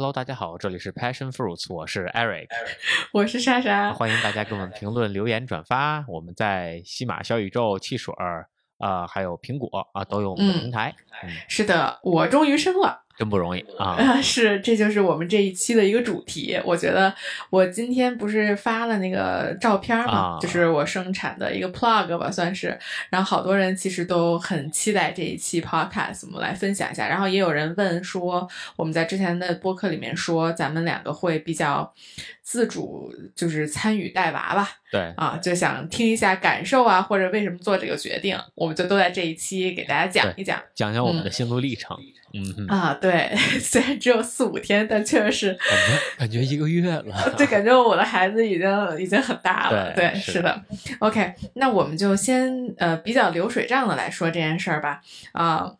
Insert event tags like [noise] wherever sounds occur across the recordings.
Hello，大家好，这里是 Passion Fruits，我是 Eric，[laughs] 我是莎莎，欢迎大家给我们评论、留言、转发。我们在西马小宇宙、汽水儿啊、还有苹果啊，都有我们的嗯平台，嗯，是的，我终于生了。真不容易啊。[laughs] 啊，是，这就是我们这一期的一个主题。我觉得我今天不是发了那个照片嘛，啊就是我生产的一个 plug 吧，算是。然后好多人其实都很期待这一期 podcast，我们来分享一下。然后也有人问说，我们在之前的播客里面说，咱们两个会比较自主，就是参与带娃吧，对，啊，就想听一下感受啊，或者为什么做这个决定，我们就都在这一期给大家讲一讲。讲讲我们的心路历程。嗯哼，啊，对，[laughs] 虽然只有四五天，但确实是，感觉感觉一个月了。[laughs] 对，感觉我的孩子已经已经很大了。对，对是是的。OK，那我们就先呃比较流水账的来说这件事儿吧。啊、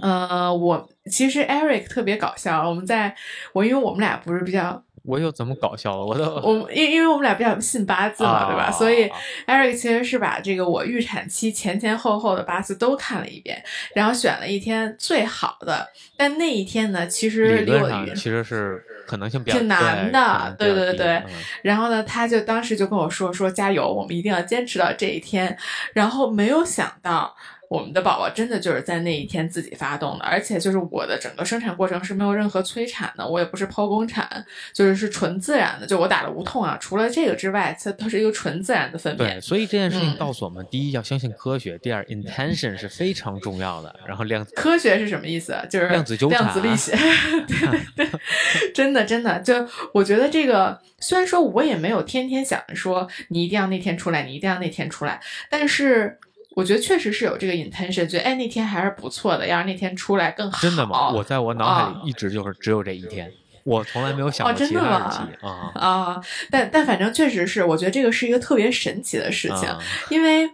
呃，我其实 Eric 特别搞笑，我们在我因为我们俩不是比较，我又怎么搞笑了？我都我因因为我们俩比较信八字嘛，对吧？啊所以 Eric 其实是把这个我预产期前前后后的八字都看了一遍，然后选了一天最好的。但那一天呢，其实离我其实是可能性比较挺难的对对对嗯然后呢，他就当时就跟我说说加油，我们一定要坚持到这一天。然后没有想到，我们的宝宝真的就是在那一天自己发动的，而且就是我的整个生产过程是没有任何催产的，我也不是剖宫产，就是是纯自然的，就我打了无痛啊。除了这个之外，它它是一个纯自然的分娩对，。所以这件事情嗯告诉我们：第一，要相信科学；第二 intention 是非常重要的。然后量子科学是什么意思？就是量子纠缠量子力学。[laughs] 对对 [laughs] 对，真的真的，就我觉得这个，虽然说我也没有天天想着说你一定要那天出来，你一定要那天出来，但是我觉得确实是有这个 intention，觉得哎那天还是不错的，要是那天出来更好。真的吗？我在我脑海啊里一直就是只有这一天，我从来没有想哦过其真的吗他日期啊。啊，但但反正确实是，我觉得这个是一个特别神奇的事情，啊因为。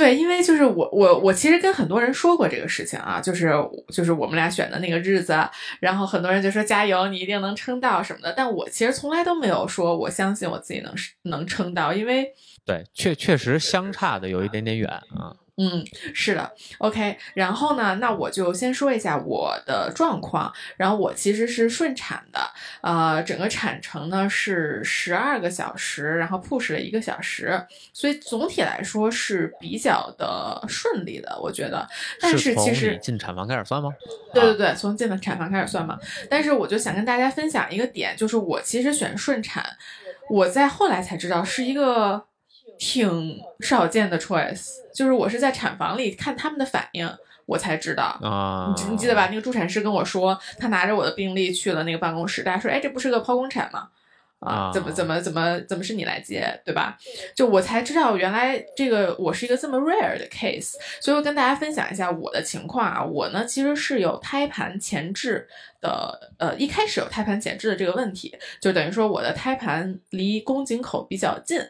对，因为就是我我我其实跟很多人说过这个事情啊，就是就是我们俩选的那个日子，然后很多人就说加油，你一定能撑到什么的，但我其实从来都没有说我相信我自己能能撑到，因为对，确确实相差的有一点点远啊。嗯，是的，OK。然后呢，那我就先说一下我的状况。然后我其实是顺产的，呃，整个产程呢是十二个小时，然后 push 了一个小时，所以总体来说是比较的顺利的，我觉得。但是从其实你进产房开始算吗？啊对对对，从进了产房开始算嘛。但是我就想跟大家分享一个点，就是我其实选顺产，我在后来才知道是一个挺少见的 choice，就是我是在产房里看他们的反应，我才知道。啊，你记你记得吧？那个助产师跟我说，他拿着我的病历去了那个办公室，大家说，哎，这不是个剖宫产吗？啊，怎么啊怎么怎么怎么是你来接，对吧？就我才知道，原来这个我是一个这么 rare 的 case，所以我跟大家分享一下我的情况啊。我呢其实是有胎盘前置的，呃，一开始有胎盘前置的这个问题，就等于说我的胎盘离宫颈口比较近。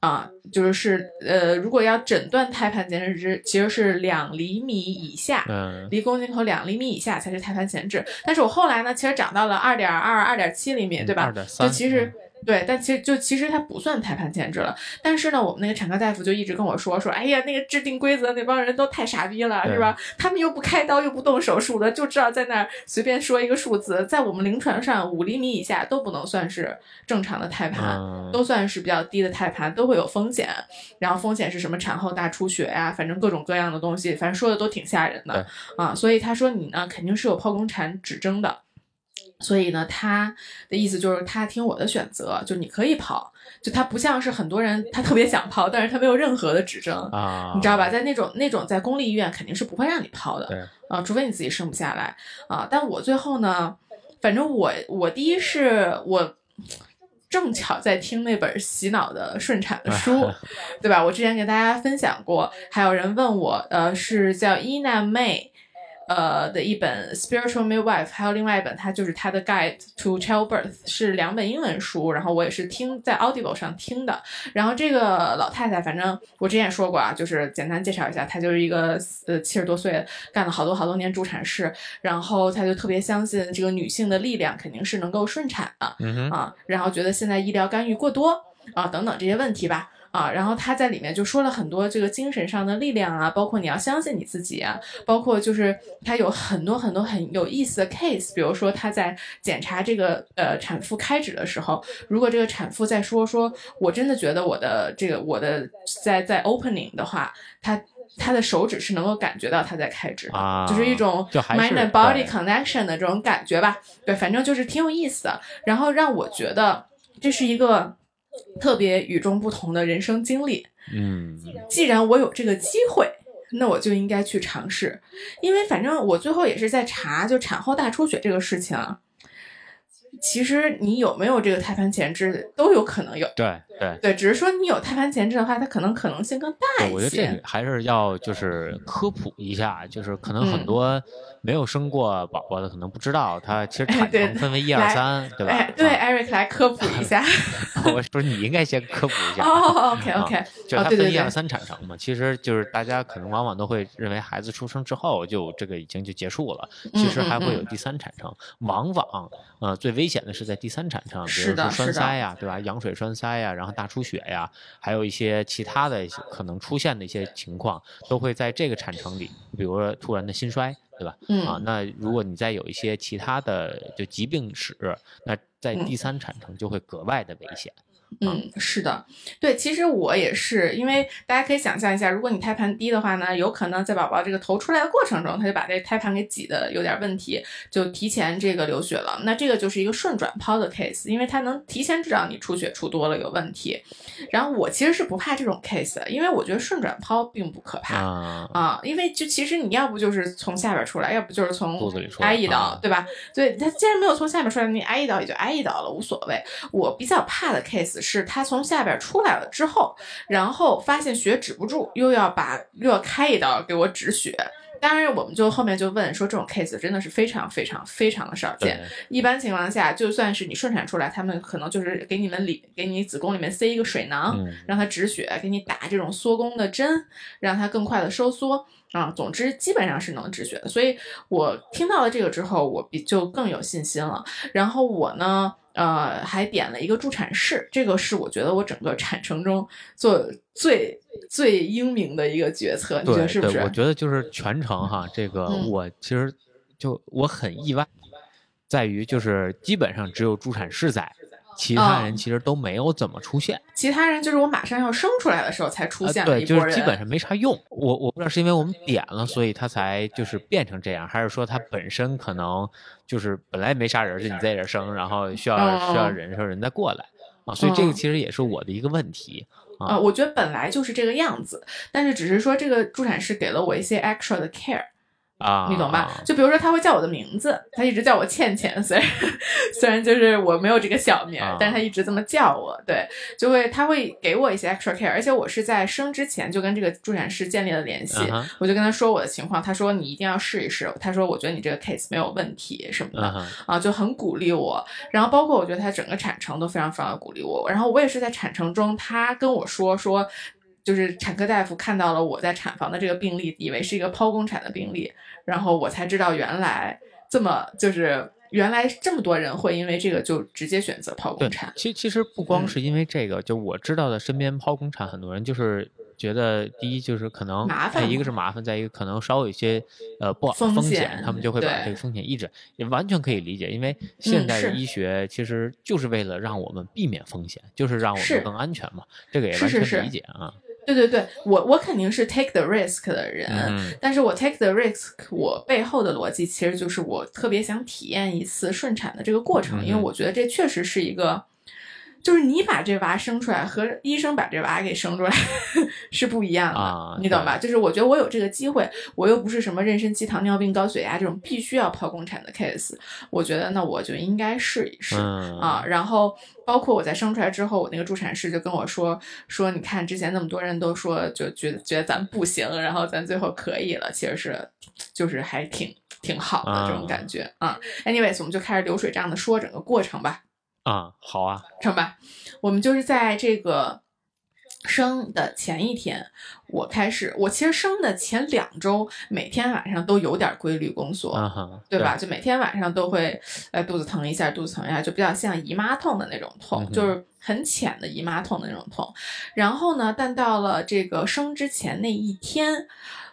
啊，就是是呃，如果要诊断胎盘前置，其实是两厘米以下，嗯离宫颈口两厘米以下才是胎盘前置。但是我后来呢，其实长到了二点二、二点七厘米，对吧？二点三，就其实。对，但其实就其实它不算胎盘前置了，但是呢，我们那个产科大夫就一直跟我说说，哎呀，那个制定规则那帮人都太傻逼了，是吧？他们又不开刀又不动手术的，就知道在那儿随便说一个数字，在我们临床上五厘米以下都不能算是正常的胎盘，嗯都算是比较低的胎盘，都会有风险。然后风险是什么？产后大出血呀、反正各种各样的东西，反正说的都挺吓人的啊。所以他说你呢肯定是有剖宫产指征的。所以呢，他的意思就是他听我的选择，就你可以剖，就他不像是很多人他特别想剖，但是他没有任何的指证，啊，你知道吧？在那种那种在公立医院肯定是不会让你剖的，对啊，除非你自己生不下来啊。但我最后呢，反正我我第一是我正巧在听那本洗脑的顺产的书，对吧？我之前给大家分享过，还有人问我，呃，是叫伊娜妹。呃的一本 Spiritual Midwife，还有另外一本，它就是它的 Guide to Childbirth，是两本英文书，然后我也是听在 Audible 上听的。然后这个老太太，反正我之前也说过啊，就是简单介绍一下，她就是一个呃七十多岁，干了好多好多年助产士，然后她就特别相信这个女性的力量肯定是能够顺产的嗯哼，啊，然后觉得现在医疗干预过多啊等等这些问题吧。啊，然后他在里面就说了很多这个精神上的力量啊，包括你要相信你自己啊，包括就是他有很多很多很有意思的 case，比如说他在检查这个呃产妇开指的时候，如果这个产妇在说说我真的觉得我的这个我的在在 opening 的话，他。他的手指是能够感觉到他在开指的，啊就是一种 mind and body connection 的这种感觉吧。对，反正就是挺有意思的。然后让我觉得这是一个特别与众不同的人生经历。嗯，既然我有这个机会，那我就应该去尝试。因为反正我最后也是在查，就产后大出血这个事情啊，其实你有没有这个胎盘前置都有可能有。对对。对，只是说你有胎盘前置的话，它可能可能性更大一些我觉得这些里。还是要就是科普一下，就是可能很嗯多没有生过宝宝的可能不知道，它 [laughs] 其实产对程分为一二三，对吧？哎，对啊，Eric 来科普一下。[laughs] 我说你应该先科普一下。哦，OK 啊 OK，就哦，对对对它分一二，三产程嘛，其实就是大家可能往往都会认为孩子出生之后就这个已经就结束了，其实还会有第三产程，往往呃最危险的是在第三产程，比如说栓塞呀，对吧？羊水栓塞呀，然后大出血呀，还有一些其他的可能出现的一些情况，都会在这个产程里，比如说突然的心衰，对吧？嗯啊，那如果你再有一些其他的就疾病史，那在嗯第三产程就会格外的危险。嗯，是的，对，其实我也是，因为大家可以想象一下，如果你胎盘低的话呢，有可能在宝宝这个头出来的过程中，他就把这胎盘给挤的有点问题，就提前这个流血了。那这个就是一个顺转剖的 case，因为它能提前知道你出血出多了有问题。然后我其实是不怕这种 case 的，因为我觉得顺转剖并不可怕。啊，啊，因为就其实你要不就是从下边出来，要不就是从肚子里出来挨一刀啊，对吧？所以他既然没有从下边出来，你挨一刀也就挨一刀了，无所谓。我比较怕的 case 是他从下边出来了之后，然后发现血止不住，又要把又要开一刀给我止血。当然，我们就后面就问说，这种 case 真的是非常非常非常的少见。一般情况下，就算是你顺产出来，他们可能就是给你们里给你子宫里面塞一个水囊，嗯让它止血，给你打这种缩宫的针，让它更快的收缩啊。总之，基本上是能止血的。所以我听到了这个之后，我比就更有信心了。然后我呢，呃，还点了一个助产士，这个是我觉得我整个产程中做最最英明的一个决策，你觉得是不是对，？我觉得就是全程哈，这个嗯我其实就我很意外，在于就是基本上只有助产士在，其他哦人其实都没有怎么出现。其他人就是我马上要生出来的时候才出啊现了对，就是基本上没啥用。我我不知道是因为我们点了，所以他才就是变成这样，还是说他本身可能就是本来没啥人，就你在这儿生，然后需要、嗯需要人的时候人再过来啊，所以这个嗯其实也是我的一个问题。啊、我觉得本来就是这个样子，但是只是说这个助产士给了我一些 extra 的 care，啊，你懂吧？就比如说他会叫我的名字，他一直叫我倩倩，[laughs] 虽然 [laughs] 虽然就是我没有这个小名，啊但是他一直这么叫我，对，就会他会给我一些 extra care，而且我是在生之前就跟这个助产师建立了联系，我就跟他说我的情况，他说你一定要试一试，他说我觉得你这个 case 没有问题什么的，啊，就很鼓励我。然后包括我觉得他整个产程都非常非常的鼓励我。然后我也是在产程中，他跟我说说，就是产科大夫看到了我在产房的这个病例，以为是一个剖宫产的病例，然后我才知道原来这么就是原来这么多人会因为这个就直接选择剖宫产，。其其实不光嗯是因为这个，就我知道的身边剖宫产很多人就是觉得，第一就是可能麻烦哎一个是麻烦，再一个可能稍有一些呃不好风风险他们就会把这个风险抑制，也完全可以理解，因为现代的医学其实就是为了让我们避免风险，就是让我们更安全嘛，这个也完全理解啊。对对对，我我肯定是 take the risk 的人，嗯但是我 take the risk，我背后的逻辑其实就是我特别想体验一次顺产的这个过程，因为嗯我觉得这确实是一个，就是你把这娃生出来和医生把这娃给生出来 [laughs] 是不一样的，啊你懂吧？就是我觉得我有这个机会，我又不是什么妊娠期糖尿病、高血压这种必须要剖宫产的 case，我觉得那我就应该试一试。嗯啊，然后包括我在生出来之后，我那个助产师就跟我说说，你看之前那么多人都说就觉得觉得咱不行，然后咱最后可以了，其实是就是还挺挺好的这种感觉啊。anyways，我们就开始流水账的说整个过程吧，啊，好啊，成吧？我们就是在这个生的前一天，我开始，我其实生的前两周，每天晚上都有点规律宫缩，对吧？就每天晚上都会，呃，肚子疼一下，肚子疼一下，就比较像姨妈痛的那种痛，嗯就是很浅的姨妈痛的那种痛。然后呢，但到了这个生之前那一天，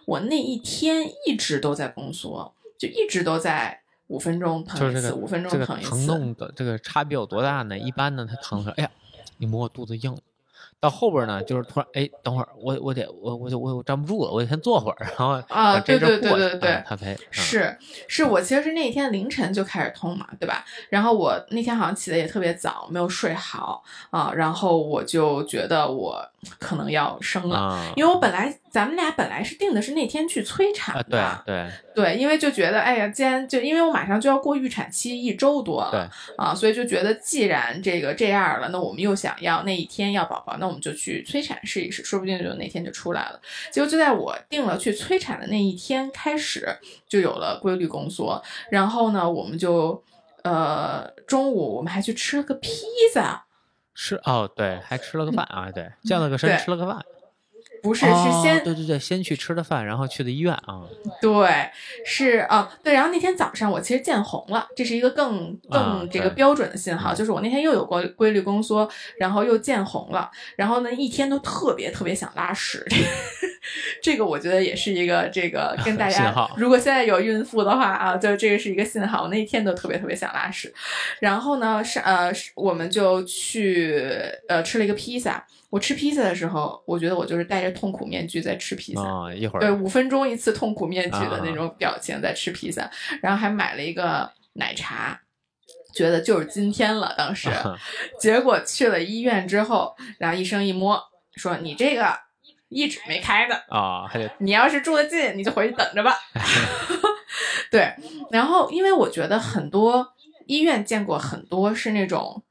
我那一天一直都在宫缩，就一直都在五分钟疼一次，就是这个五分钟这个疼一次。疼痛的这个差别有多大呢？一般呢，他疼说，哎呀，你摸我肚子硬了。到后边呢，就是突然，哎，等会儿，我我得我我就我我站不住了，我得先坐会儿，然后啊对对对对对啊他才嗯是是，我其实是那天凌晨就开始痛嘛，对吧？然后我那天好像起的也特别早，没有睡好啊，然后我就觉得我可能要生了，啊因为我本来咱们俩本来是定的是那天去催产啊，的，对对对，因为就觉得，哎呀，既然就因为我马上就要过预产期一周多了，对啊，所以就觉得既然这个这样了，那我们又想要那一天要宝宝，那我们就去催产试一试，说不定就那天就出来了。结果就在我定了去催产的那一天开始，就有了规律宫缩，然后呢，我们就呃中午我们还去吃了个披萨，吃哦，对，还吃了个饭啊，对，健了个身，吃了个饭，不是哦是先对对对，先去吃的饭，然后去的医院啊，对，是啊，对。然后那天早上我其实见红了，这是一个更啊更这个标准的信号，嗯就是我那天又有过规律宫缩，然后又见红了，然后呢一天都特别特别想拉屎。这个我觉得也是一个这个跟大 [laughs] 家，如果现在有孕妇的话啊，就这个是一个信号。我那一天都特别特别想拉屎，然后呢是呃我们就去呃吃了一个披萨。我吃披萨的时候，我觉得我就是戴着痛苦面具在吃披萨。啊，一会对，五分钟一次痛苦面具的啊那种表情在吃披萨，然后还买了一个奶茶，觉得就是今天了。当时，啊结果去了医院之后，然后医生一摸，说你这个一指没开的，啊，你要是住得近，你就回去等着吧。[laughs] 对，然后因为我觉得很多医院见过很多是那种。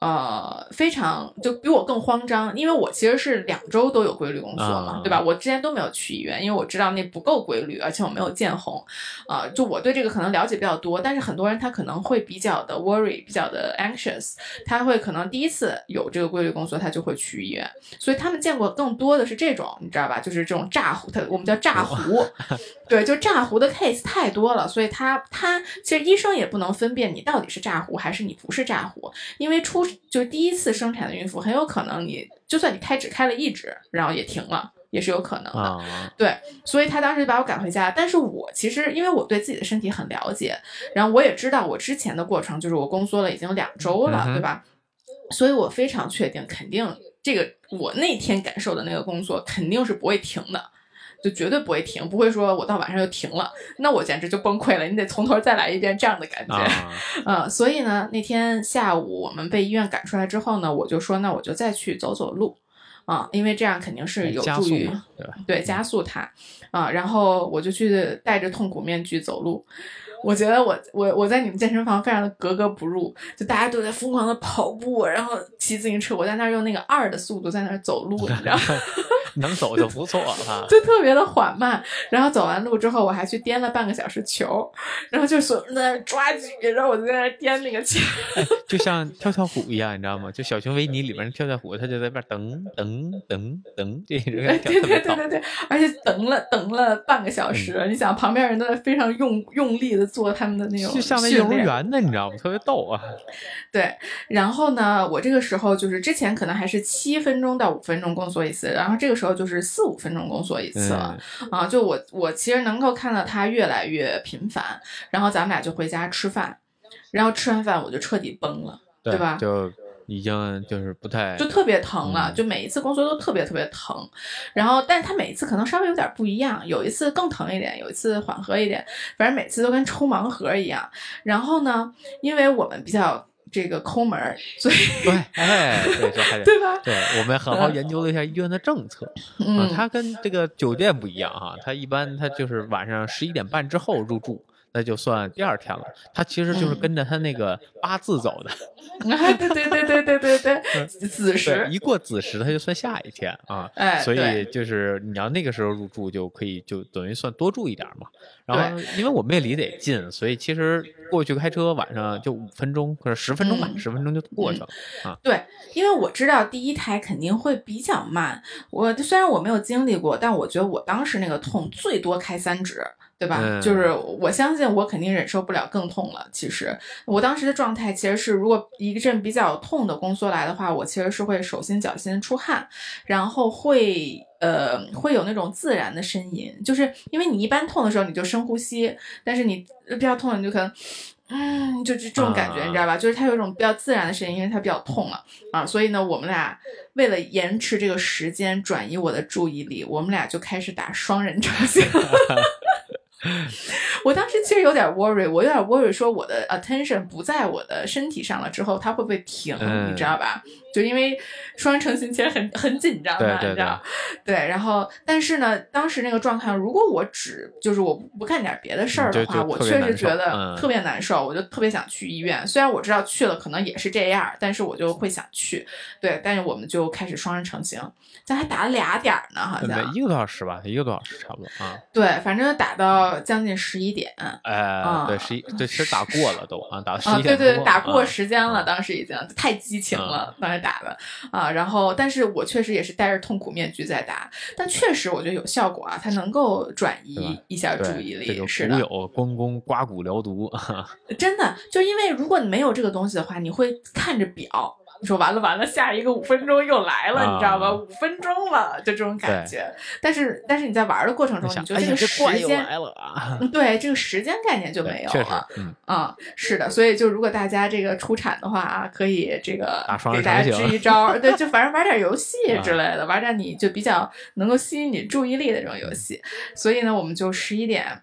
呃，非常就比我更慌张，因为我其实是两周都有规律宫缩嘛，啊对吧？我之前都没有去医院，因为我知道那不够规律，而且我没有见红，啊、就我对这个可能了解比较多，但是很多人他可能会比较的 worry，比较的 anxious，他会可能第一次有这个规律宫缩，他就会去医院，所以他们见过更多的是这种，你知道吧？就是这种炸糊，他我们叫炸糊，[laughs] 对，就炸糊的 case 太多了，所以他他其实医生也不能分辨你到底是炸糊还是你不是炸糊，因为出就是第一次生产的孕妇很有可能你就算你开只开了一指，然后也停了，也是有可能的。啊，对，所以他当时就把我赶回家。但是我其实因为我对自己的身体很了解，然后我也知道我之前的过程就是我宫缩了已经两周了，嗯对吧？所以我非常确定，肯定这个我那天感受的那个宫缩肯定是不会停的。就绝对不会停，不会说我到晚上就停了，那我简直就崩溃了。你得从头再来一遍这样的感觉。啊，嗯，所以呢，那天下午我们被医院赶出来之后呢，我就说，那我就再去走走路，啊，因为这样肯定是有助于对？对加速它，啊，然后我就去戴着痛苦面具走路。我觉得我我我在你们健身房非常的格格不入，就大家都在疯狂的跑步，然后骑自行车，我在那儿用那个二的速度在那儿走路，你知道吗？[laughs] 能走就不错了。[laughs] 就特别的缓慢。然后走完路之后，我还去颠了半个小时球，然后就所有人在那抓举，然后我就在那颠那个球。就像跳跳虎一样，你知道吗？就小熊维尼里面的跳跳虎，他就在那边噔噔噔噔，这一直在跳，对。对对对对，而且等了等了半个小时，你想旁边人都在非常用用力的做他们的那种就像那幼儿园的，你知道吗？特别逗啊！[laughs] 对，然后呢，我这个时候就是之前可能还是七分钟到五分钟工作一次，然后这个时候就是四五分钟宫缩一次了、嗯啊。就我我其实能够看到他越来越频繁，然后咱们俩就回家吃饭，然后吃完饭我就彻底崩了，对吧就已经就是不太就特别疼了，嗯就每一次宫缩都特别特别疼，然后但是他每一次可能稍微有点不一样，有一次更疼一点，有一次缓和一点，反正每次都跟抽盲盒一样。然后呢，因为我们比较这个抠门儿，所以 [laughs] 对，哎，对，这还得对吧？对，我们好好研究了一下医院的政策啊，嗯，它跟这个酒店不一样哈，它一般它就是晚上十一点半之后入住。那就算第二天了，他其实就是嗯跟着他那个八字走的，[laughs] 啊，对对对对对对对，子，时，一过子时，他就算下一天啊。哎，所以就是你要那个时候入住，就可以就等于算多住一点嘛。然后因为我们也离得也近，所以其实过去开车晚上就五分钟或者十分钟吧，嗯十分钟就过去了啊。对，因为我知道第一胎肯定会比较慢。我虽然我没有经历过，但我觉得我当时那个痛最多开三指，对吧？嗯就是我相信我肯定忍受不了更痛了。其实我当时的状态其实是，如果一阵比较痛的宫缩来的话，我其实是会手心脚心出汗，然后会。呃，会有那种自然的呻吟，就是因为你一般痛的时候你就深呼吸，但是你比较痛，你就可能，嗯，就是这种感觉，啊你知道吧？就是它有一种比较自然的声音，因为它比较痛嘛，啊，所以呢，我们俩为了延迟这个时间，转移我的注意力，我们俩就开始打双人成行。[laughs] [laughs] 我当时其实有点 worry，我有点 worry，说我的 attention 不在我的身体上了之后，它会不会停？嗯你知道吧？就因为双人成行其实很很紧张嘛，对对你知道？对，然后但是呢，当时那个状态，如果我只就是我不干点别的事儿的话，我确实觉得嗯特别难受，我就特别想去医院。虽然我知道去了可能也是这样，但是我就会想去。对，但是我们就开始双人成行，咱还打了俩点儿呢，好对像。一个多小时吧，一个多小时差不多啊。对，反正打到将近十一点。呃，对，十一对，其实打过了都啊，打到十啊，一对对，打过啊时间了，啊当时已经太激情了，嗯当时打的啊。然后，但是我确实也是戴着痛苦面具在打，但确实我觉得有效果啊，它能够转移一下注意力。这个是的，古有关公刮骨疗毒，真的，就是因为如果你没有这个东西的话，你会看着表。你说完了完了，下一个五分钟又来了，你知道吧？啊五分钟了，就这种感觉。但是但是你在玩的过程中，想你就这个时间，又来了对这个时间概念就没有确实了。，嗯，嗯，是的，所以就如果大家这个出产的话啊，可以这个给大家支一招儿，对，就反正玩点游戏 [laughs] 啊之类的，玩点你就比较能够吸引你注意力的这种游戏。所以呢，我们就十一点，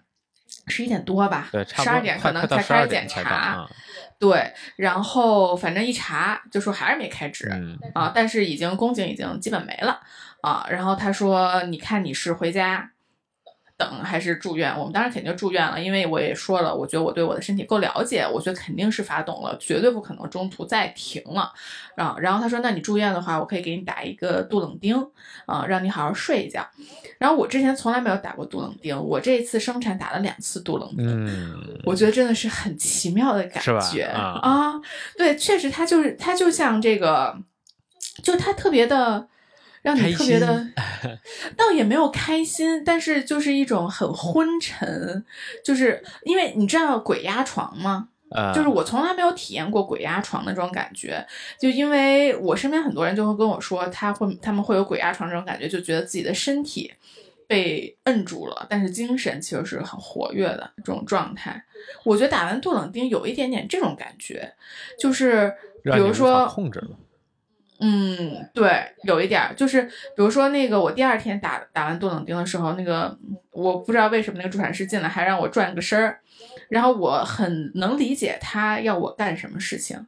十一点多吧，十二点可能才开始检12点才到查，啊，对，然后反正一查就说还是没开指，嗯，啊，但是已经宫颈已经基本没了啊。然后他说：“你看你是回家等还是住院？”我们当然肯定住院了，因为我也说了，我觉得我对我的身体够了解，我觉得肯定是发动了，绝对不可能中途再停了啊。然后他说：“那你住院的话，我可以给你打一个杜冷丁啊，让你好好睡一觉。”然后我之前从来没有打过杜冷丁，我这一次生产打了两次杜冷丁。嗯，我觉得真的是很奇妙的感觉啊对，确实，它就是它就像这个，就它特别的让你特别的，倒也没有开心，但是就是一种很昏沉，就是因为你知道鬼压床吗？呃，就是我从来没有体验过鬼压床的这种感觉，就因为我身边很多人就会跟我说，他会他们会有鬼压床这种感觉，就觉得自己的身体被摁住了，但是精神其实是很活跃的这种状态。我觉得打完杜冷丁有一点点这种感觉，就是比如说控制了，嗯，对，有一点儿，就是比如说那个我第二天打打完杜冷丁的时候，那个我不知道为什么那个助产师进来还让我转个身儿，然后我很能理解他要我干什么事情，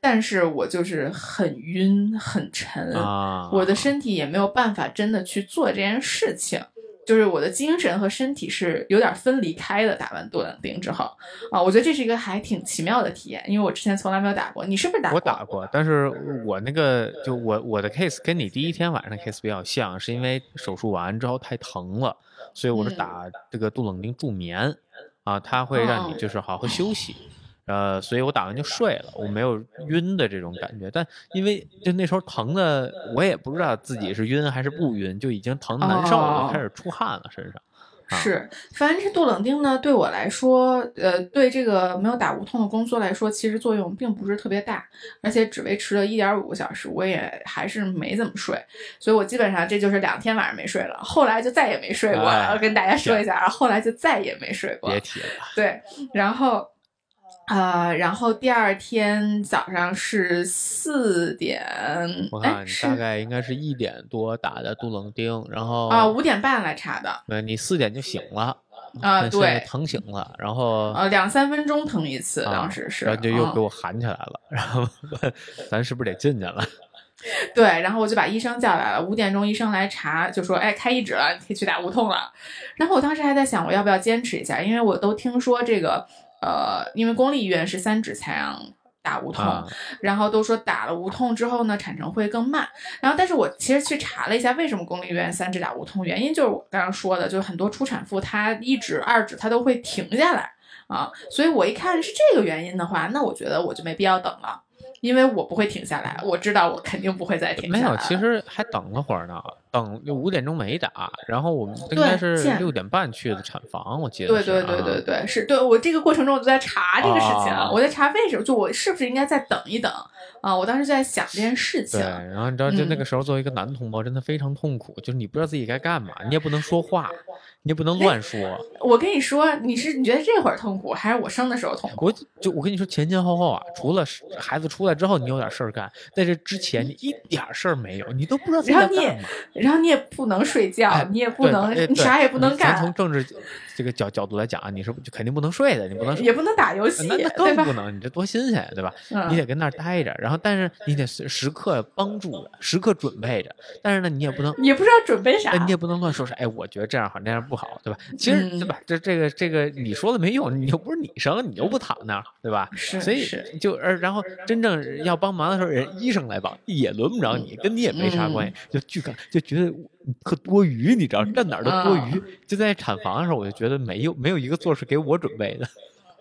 但是我就是很晕很沉，啊，我的身体也没有办法真的去做这件事情。就是我的精神和身体是有点分离开的。打完杜冷丁之后啊，我觉得这是一个还挺奇妙的体验，因为我之前从来没有打过。你是不是打过？我打过，但是我那个就我我的 case 跟你第一天晚上的 case 比较像，是因为手术完之后太疼了，所以我是嗯打这个杜冷丁助眠啊，它会让你哦就是好好休息。呃，所以我打完就睡了，我没有晕的这种感觉，但因为就那时候疼的，我也不知道自己是晕还是不晕，就已经疼得难受了，开始出汗了身上。啊是，反正这杜冷丁呢，对我来说，呃，对这个没有打无痛的宫缩来说，其实作用并不是特别大，而且只维持了一点五个小时，我也还是没怎么睡，所以我基本上这就是两天晚上没睡了，后来就再也没睡过了。哎跟大家说一下啊，后来就再也没睡过。别提了，对，然后。呃，然后第二天早上是四点，我看你大概应该是一点多打的杜冷丁，然后啊五点半来查的，对，你四点就醒了，啊，[laughs] 对，疼醒了，然后呃，两三分钟疼一次，啊当时是，然后就又嗯给我喊起来了，然后问 [laughs] 咱是不是得进去了？[laughs] 对，然后我就把医生叫来了，五点钟医生来查，就说，哎，开一指了，你可以去打无痛了。然后我当时还在想，我要不要坚持一下，因为我都听说这个，呃，因为公立医院是三指采样打无痛，啊然后都说打了无痛之后呢，产程会更慢。然后，但是我其实去查了一下，为什么公立医院三指打无痛，原因就是我刚刚说的，就是很多初产妇她一指、二指她都会停下来啊，所以我一看是这个原因的话，那我觉得我就没必要等了。因为我不会停下来，我知道我肯定不会再停下来没有。其实还等了会儿呢，等五点钟没打，然后我们应该是见六点半去的产房，我记得对对对对啊对，是对我这个过程中我就在查这个事情，啊我在查为什么，就我是不是应该再等一等啊？我当时就在想这件事情对，。然后你知道，就那嗯个时候作为一个男同胞，真的非常痛苦，就是你不知道自己该干嘛，你也不能说话，你也不能乱说。我跟你说，你是你觉得这会儿痛苦，还是我生的时候痛苦？我就我跟你说，前前后后啊，除了孩子出来之后你有点事儿干，在这之前你一点事儿没有，你都不知道自己然后你也在干嘛。然后你也不能睡觉，哎你也不能，哎你啥也不能咱从，政治这个角角度来讲啊，你是就肯定不能睡的，你不能也不能打游戏，那那对不？能，你这多新鲜，对吧？嗯你得跟那儿待着，然后但是你得时时刻帮助着，时刻准备着，但是呢，你也不能。也不知道准备啥哎，。你也不能乱说啥，哎，我觉得这样好，那样不好，对吧？其实，嗯对吧？这这个这个你说了没用，你又不是你生，你又不躺那儿，对吧？是所以就而然后真正要帮忙的时候，人医生来帮，也轮不着你，跟你也没啥关系，就巨感就觉得你特多余，你知道，站哪儿都多余。就在产房的时候，我就觉得没有没有一个座是给我准备的。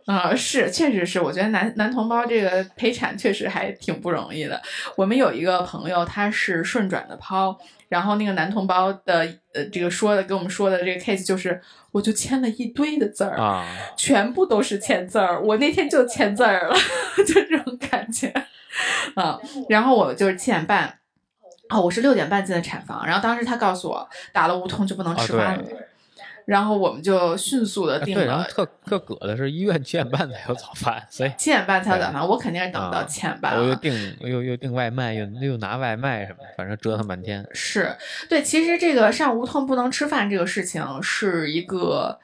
啊、是，确实是，我觉得男男同胞这个陪产确实还挺不容易的。我们有一个朋友，他是顺转的剖，然后那个男同胞的呃这个说的跟我们说的这个 case 就是，我就签了一堆的字儿，啊，全部都是签字儿，我那天就签字儿了，[laughs] 就这种感觉啊。然后我就是七点半，哦，我是六点半进的产房，然后当时他告诉我打了无痛就不能啊吃饭了，对然后我们就迅速的啊对，然定了后特特葛的是医院七点半才有早饭，所以七点半才有早饭，我肯定是等不到啊七点半了。我又订又又订外卖，又又拿外卖什么，反正折腾半天。是对，其实这个上无痛不能吃饭这个事情是一个，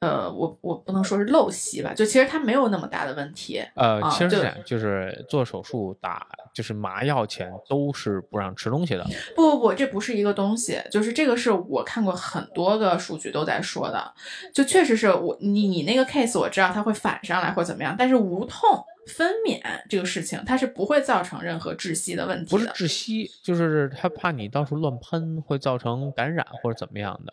呃，我我不能说是陋习吧，就其实它没有那么大的问题。呃，啊其实是这样，就是做手术打就是麻药前都是不让吃东西的。不不不，这不是一个东西，就是这个是我看过很多个数据都在说的，就确实是我你你那个 case 我知道它会反上来或者怎么样，但是无痛分娩这个事情它是不会造成任何窒息的问题不是。窒息，就是他怕你到处乱喷，会造成感染或者怎么样的。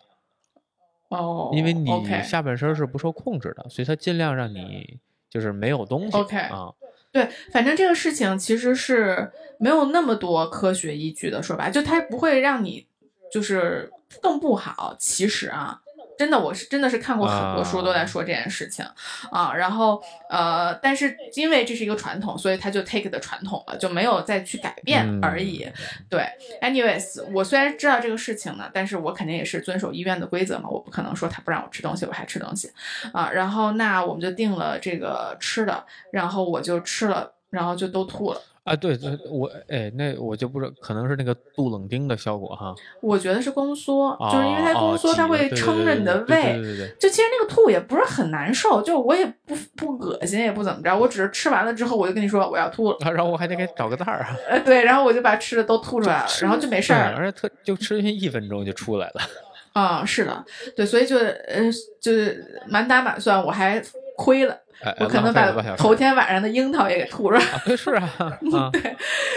哦，因为你下半身是不受控制的，所以他尽量让你就是没有东西。OK 啊，对，反正这个事情其实是没有那么多科学依据的，说白，就它不会让你就是更不好。其实啊，真的，我是真的是看过很多书都在说这件事情啊。然后呃，但是因为这是一个传统，所以他就 take 的传统了，就没有再去改变嗯而已。对，anyways，我虽然知道这个事情呢，但是我肯定也是遵守医院的规则嘛，我不可能说他不让我吃东西，我还吃东西啊。然后那我们就定了这个吃的，然后我就吃了，然后就都吐了。啊，对对，我哎，那我就不知道，可能是那个杜冷丁的效果哈，我觉得是宫缩，就是因为它哦宫缩，它会撑着你的胃。对对对对就其实那个吐也不是很难受，就我也不不恶心，也不怎么着，我只是吃完了之后，我就跟你说我要吐了，啊，然后我还得给找个袋儿啊，呃，对，然后我就把吃的都吐出来了，然后就没事儿而且特就吃进去一分钟就出来了。[laughs] 啊、是的，对，所以就呃就是满打满算，我还亏了，哎，我可能把头天晚上的樱桃也给吐出来了。是啊，[laughs] 对，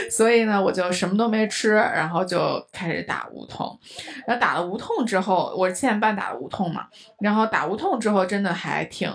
所以呢，我就什么都没吃，然后就开始打无痛。然后打了无痛之后，我七点半打的无痛嘛，然后打无痛之后，真的还挺。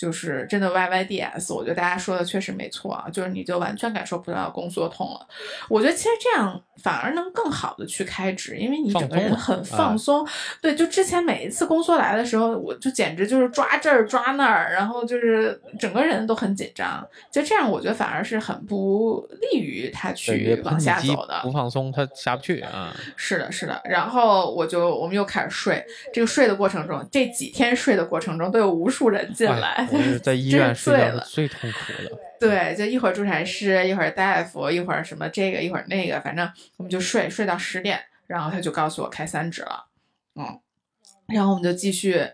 就是真的 YYDS，我觉得大家说的确实没错啊，就是你就完全感受不到宫缩痛了。我觉得其实这样反而能更好的去开指，因为你整个人很放松。对，就之前每一次宫缩来的时候，我就简直就是抓这儿抓那儿，然后就是整个人都很紧张。就这样，我觉得反而是很不利于他去往下走的。不放松，他下不去啊。[laughs] 是的，是的。然后我就我们又开始睡，这个睡的过程中，这几天睡的过程中，都有无数人进来是在医院睡觉是最痛苦的。[laughs] 对，就一会儿助产师，一会儿大夫，一会儿什么这个，一会儿那个，反正我们就睡睡到十点，然后他就告诉我开三指了，嗯，然后我们就继续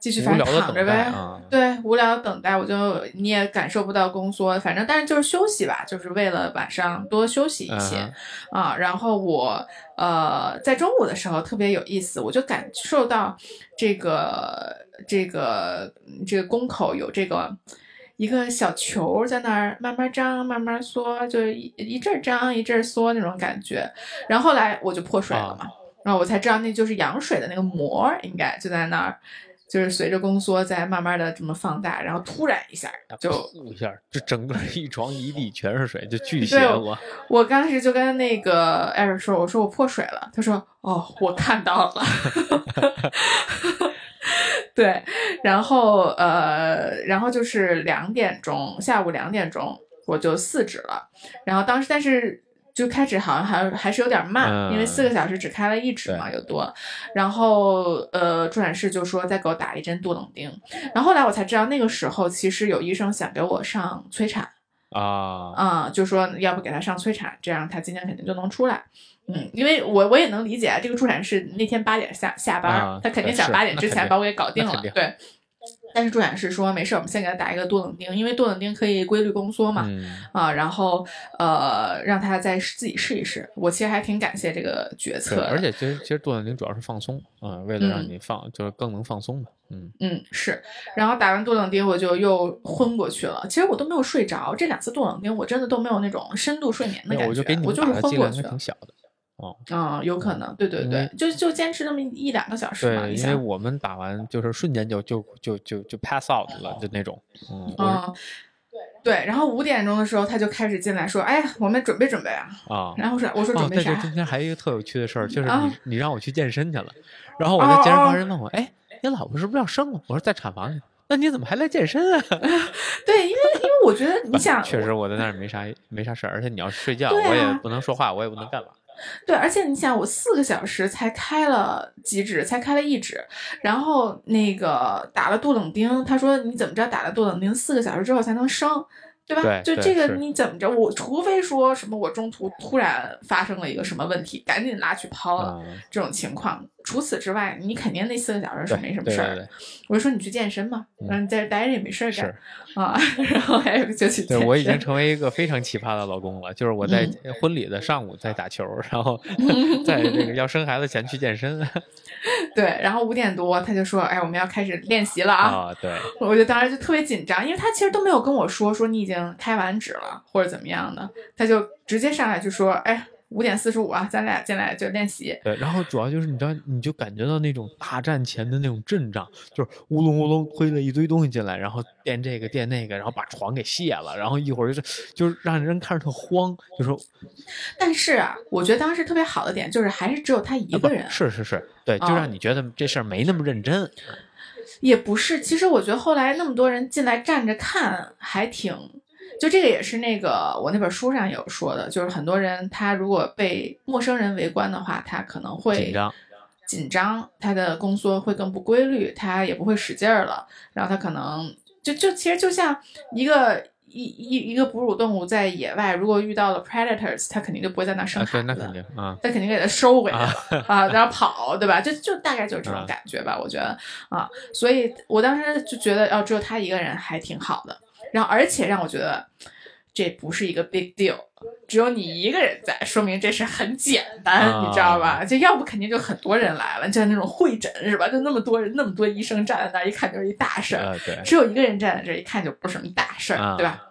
继续躺着呗，啊，对，无聊等待，我就你也感受不到宫缩，反正但是就是休息吧，就是为了晚上多休息一些、嗯啊。然后我呃在中午的时候特别有意思，我就感受到这个这个这个宫口有这个一个小球在那儿慢慢张、慢慢缩，就一一阵儿张一阵儿缩那种感觉。然后后来我就破水了嘛，然后我才知道那就是羊水的那个膜儿，应该就在那儿，就是随着宫缩在慢慢的这么放大，然后突然一下就噗一下，就整个一床一地全是水，就巨邪对乎。我当时就跟那个艾瑞说：“我说我破水了。”他说：“哦，我看到了。[laughs] ”对，然后呃，然后就是两点钟，下午两点钟我就四指了。然后当时，但是就开始好像还还是有点慢，嗯因为四个小时只开了一指嘛，有多。然后呃，助产士就说再给我打一针杜冷丁。然后后来我才知道，那个时候其实有医生想给我上催产。啊，啊、就说要不给他上催产，这样他今天肯定就能出来。嗯，因为我我也能理解，这个助产士那天八点下下班，啊他肯定想八点之前把我给搞定了定。对，但是助产士说没事，我们先给他打一个多冷丁，因为多冷丁可以规律宫缩嘛。嗯，啊，然后呃，让他再自己试一试。我其实还挺感谢这个决策对，而且其实其实多冷丁主要是放松，啊，为了让嗯你放，就是更能放松嘛，嗯，嗯，是，然后打完多冷丁我就又昏过去了。其实我都没有睡着，这两次多冷丁我真的都没有那种深度睡眠的感觉，我就给你们就是昏过去了。挺小的，哦，嗯，有可能，对对对就就坚持那么一两个小时嘛，对，因为我们打完就是瞬间就就就就就 pass out 了，就那种，嗯，我嗯，对，然后五点钟的时候他就开始进来说，哎，我们准备准备啊，是啊。然后我说我说哦，对对，准备啥？今天还有一个特有趣的事儿，[laughs] 就是啊你你让我去健身去了，然后我哦的健身哦房人问我，哎，你老婆是不是要生了？我说在产房里。那你怎么还来健身啊？[laughs] 对，因为因为我觉得你 [laughs] 想，确实我在那儿没啥没啥事儿，而且你要睡觉，啊我也不能说话，我也不能干嘛。对，而且你想，我四个小时才开了几指，才开了一指，然后那个打了杜冷丁，他说你怎么着打了杜冷丁，四个小时之后才能生，对吧？就这个你怎么着，我除非说什么我中途突然发生了一个什么问题，赶紧拉去抛了、嗯，这种情况，除此之外，你肯定那四个小时是没什么事儿我就说你去健身嘛，你在这待着也没事儿干是。啊，[laughs] 然后还有就去健对，我已经成为一个非常奇葩的老公了。就是我在嗯婚礼的上午在打球，然后 [laughs] 在这个要生孩子前去健身 [laughs] 对，然后五点多他就说，哎，我们要开始练习了啊。啊。对，我就当时就特别紧张，因为他其实都没有跟我说说你已经开完指了或者怎么样的，他就直接上来就说，哎，五点四十五啊，咱俩进来就练习。对，然后主要就是你知道，你就感觉到那种大战前的那种阵仗，就是乌隆乌隆推了一堆东西进来，然后垫这个垫那个，然后把床给卸了，然后一会儿就是就是让人看着特慌，就说但是啊，我觉得当时特别好的点就是还是只有他一个人，是是是，对，就啊让你觉得这事儿没那么认真。也不是。其实我觉得后来那么多人进来站着看，还挺。就这个也是那个我那本书上有说的，就是很多人他如果被陌生人围观的话，他可能会紧张，紧张，他的宫缩会更不规律，他也不会使劲儿了，然后他可能就就其实就像一个一一一个哺乳动物在野外，如果遇到了 predators，它肯定就不会在那生孩子，那肯定啊，它肯定给它收回来啊啊，然后跑，对吧？就就大概就是这种啊感觉吧，我觉得啊，所以我当时就觉得，哦，只有他一个人还挺好的，然后而且让我觉得这不是一个 big deal。只有你一个人在，说明这事很简单，啊你知道吧？就要不肯定就很多人来了，就像那种会诊是吧？就那么多人，那么多医生站在那儿，一看就是一大事儿。只有一个人站在这儿，一看就不是什么大事儿，啊对吧？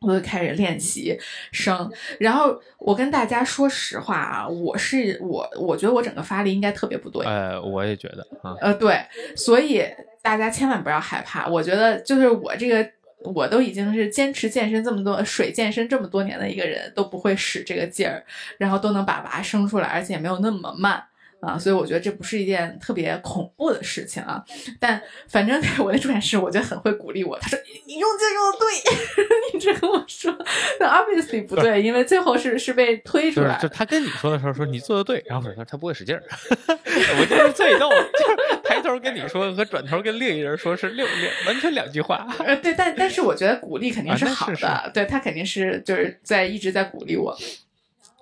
我就开始练习声，然后我跟大家说实话啊，我是我，我觉得我整个发力应该特别不对，呃，我也觉得啊，呃，对，所以大家千万不要害怕。我觉得就是我这个，我都已经是坚持健身这么多水健身这么多年的一个人，都不会使这个劲儿，然后都能把娃生出来，而且没有那么慢。啊，所以我觉得这不是一件特别恐怖的事情啊，但反正我的助产士我觉得很会鼓励我，他说你用劲用的对，你 [laughs] 一直跟我说，那 obviously 不对，因为最后是是被推出来的，就他跟你说的时候说你做的对，然后他他不会使劲儿，[laughs] 我就是最逗，就是抬头跟你说和转头跟另一人说是六两完全两句话。呃，对，但但是我觉得鼓励肯定啊是好的，那是是对他肯定是就是在一直在鼓励我。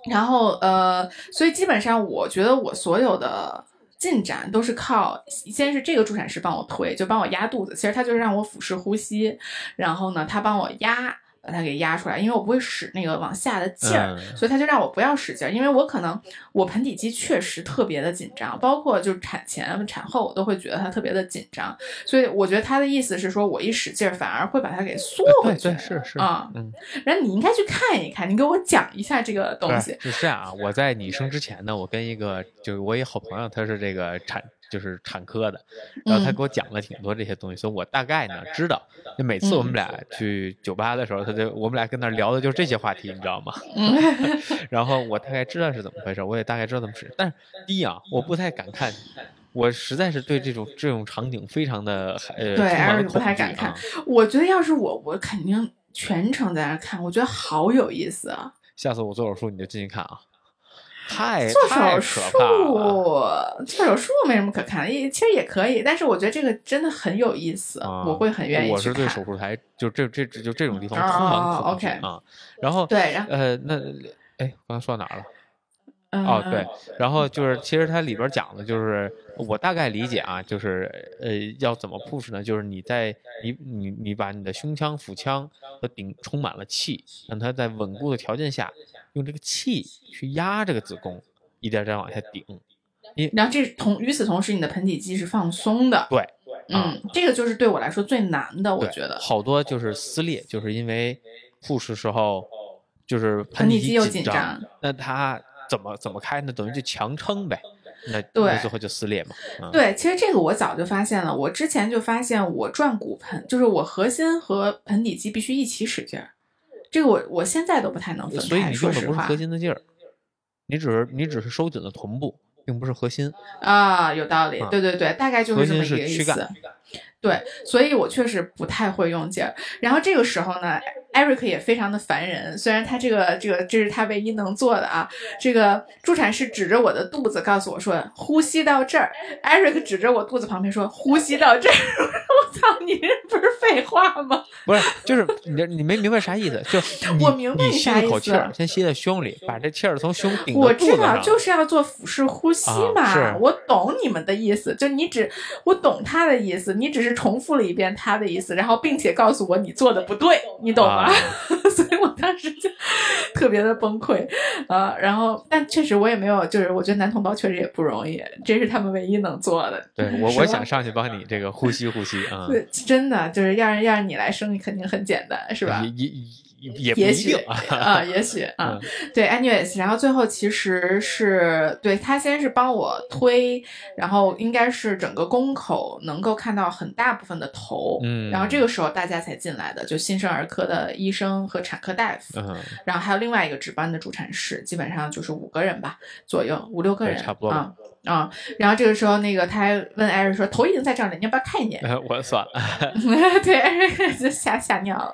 然后呃，所以基本上我觉得我所有的进展都是靠，先是这个助产师帮我推，就帮我压肚子，其实他就是让我腹式呼吸，然后呢，他帮我压。把它给压出来，因为我不会使那个往下的劲儿，嗯所以他就让我不要使劲儿，因为我可能我盆底肌确实特别的紧张，包括就是产前、产后，我都会觉得它特别的紧张，所以我觉得他的意思是说我一使劲儿反而会把它给缩回去。对对是是啊，嗯，然后你应该去看一看，你给我讲一下这个东西。是这样啊。我在你生之前呢，我跟一个就是我一好朋友，他是这个产就是产科的，然后他嗯给我讲了挺多这些东西，所以我大概呢知道。就每次我们俩去酒吧的时候，他就我们俩跟那儿聊的就是这些话题，你知道吗？嗯 [laughs] 然后我大概知道是怎么回事，我也大概知道怎么使。但是第一啊，我不太敢看，我实在是对这种这种场景非常的呃，对而且不太敢看啊我觉得要是我，我肯定全程在那儿看，我觉得好有意思啊！下次我做手术你就进去看啊，太做手。术，做手术没什么可看的，也其实也可以，但是我觉得这个真的很有意思，啊我会很愿意我是对。手术台就这这就这种地方哦充满恐啊。然后对，然后呃，那哎，刚才说到哪儿了？嗯，哦，对，然后就是，其实它里边讲的就是，我大概理解啊，就是呃，要怎么 push 呢？就是你在你你你把你的胸腔、腹腔和顶充满了气，让它在稳固的条件下，用这个气去压这个子宫，一点点往下顶。你然后这同与此同时，你的盆底肌是放松的。对，啊嗯，这个就是对我来说最难的，我觉得。好多就是撕裂，就是因为 push 时候就是盆底肌又紧张，那它怎么怎么开呢？等于就强撑呗，那最后就撕裂嘛。嗯、对，其实这个我早就发现了。我之前就发现，我转骨盆就是我核心和盆底肌必须一起使劲儿。这个我我现在都不太能分开，所以你说实话用的不是核心的劲儿，你只是你只是收紧了臀部，并不是核心。啊，有道理啊。对对对，大概就是这么一个意思。对，所以我确实不太会用劲儿。然后这个时候呢，Eric 也非常的烦人。虽然他这个这个这是他唯一能做的啊，这个助产士指着我的肚子告诉我说呼吸到这儿，Eric 指着我肚子旁边说呼吸到这儿。[laughs] 我操，你这不是废话吗？不是，就是你这你没明白啥意思？就 [laughs] 你我明白你啥意了口气儿思，先吸在胸里，把这气儿从胸顶到我知道。就是要做腹式呼吸啊嘛。是我懂你们的意思，就你只我懂他的意思，你只是重复了一遍他的意思，然后并且告诉我你做的不对，你懂吗？啊 [laughs] 所以我当时就特别的崩溃啊、然后，但确实我也没有，就是我觉得男同胞确实也不容易，这是他们唯一能做的。对我，我想上去帮你这个呼吸呼吸啊，对，真的就是要让要让你来生，肯定很简单，是吧？也也也也许啊。[laughs] 啊，也许啊嗯，对，anyways，然后最后其实是对他先是帮我推，然后应该是整个宫口能够看到很大部分的头，嗯然后这个时候大家才进来的，就新生儿科的医生和产科大夫，嗯，然后还有另外一个值班的助产士，基本上就是五个人吧左右，五六个人，对差不多吧啊。啊、然后这个时候，那个他还问艾瑞说：“头已经在这儿了，你要不要看一眼？[laughs] ”我算了，[laughs] 对，艾瑞就吓吓尿了。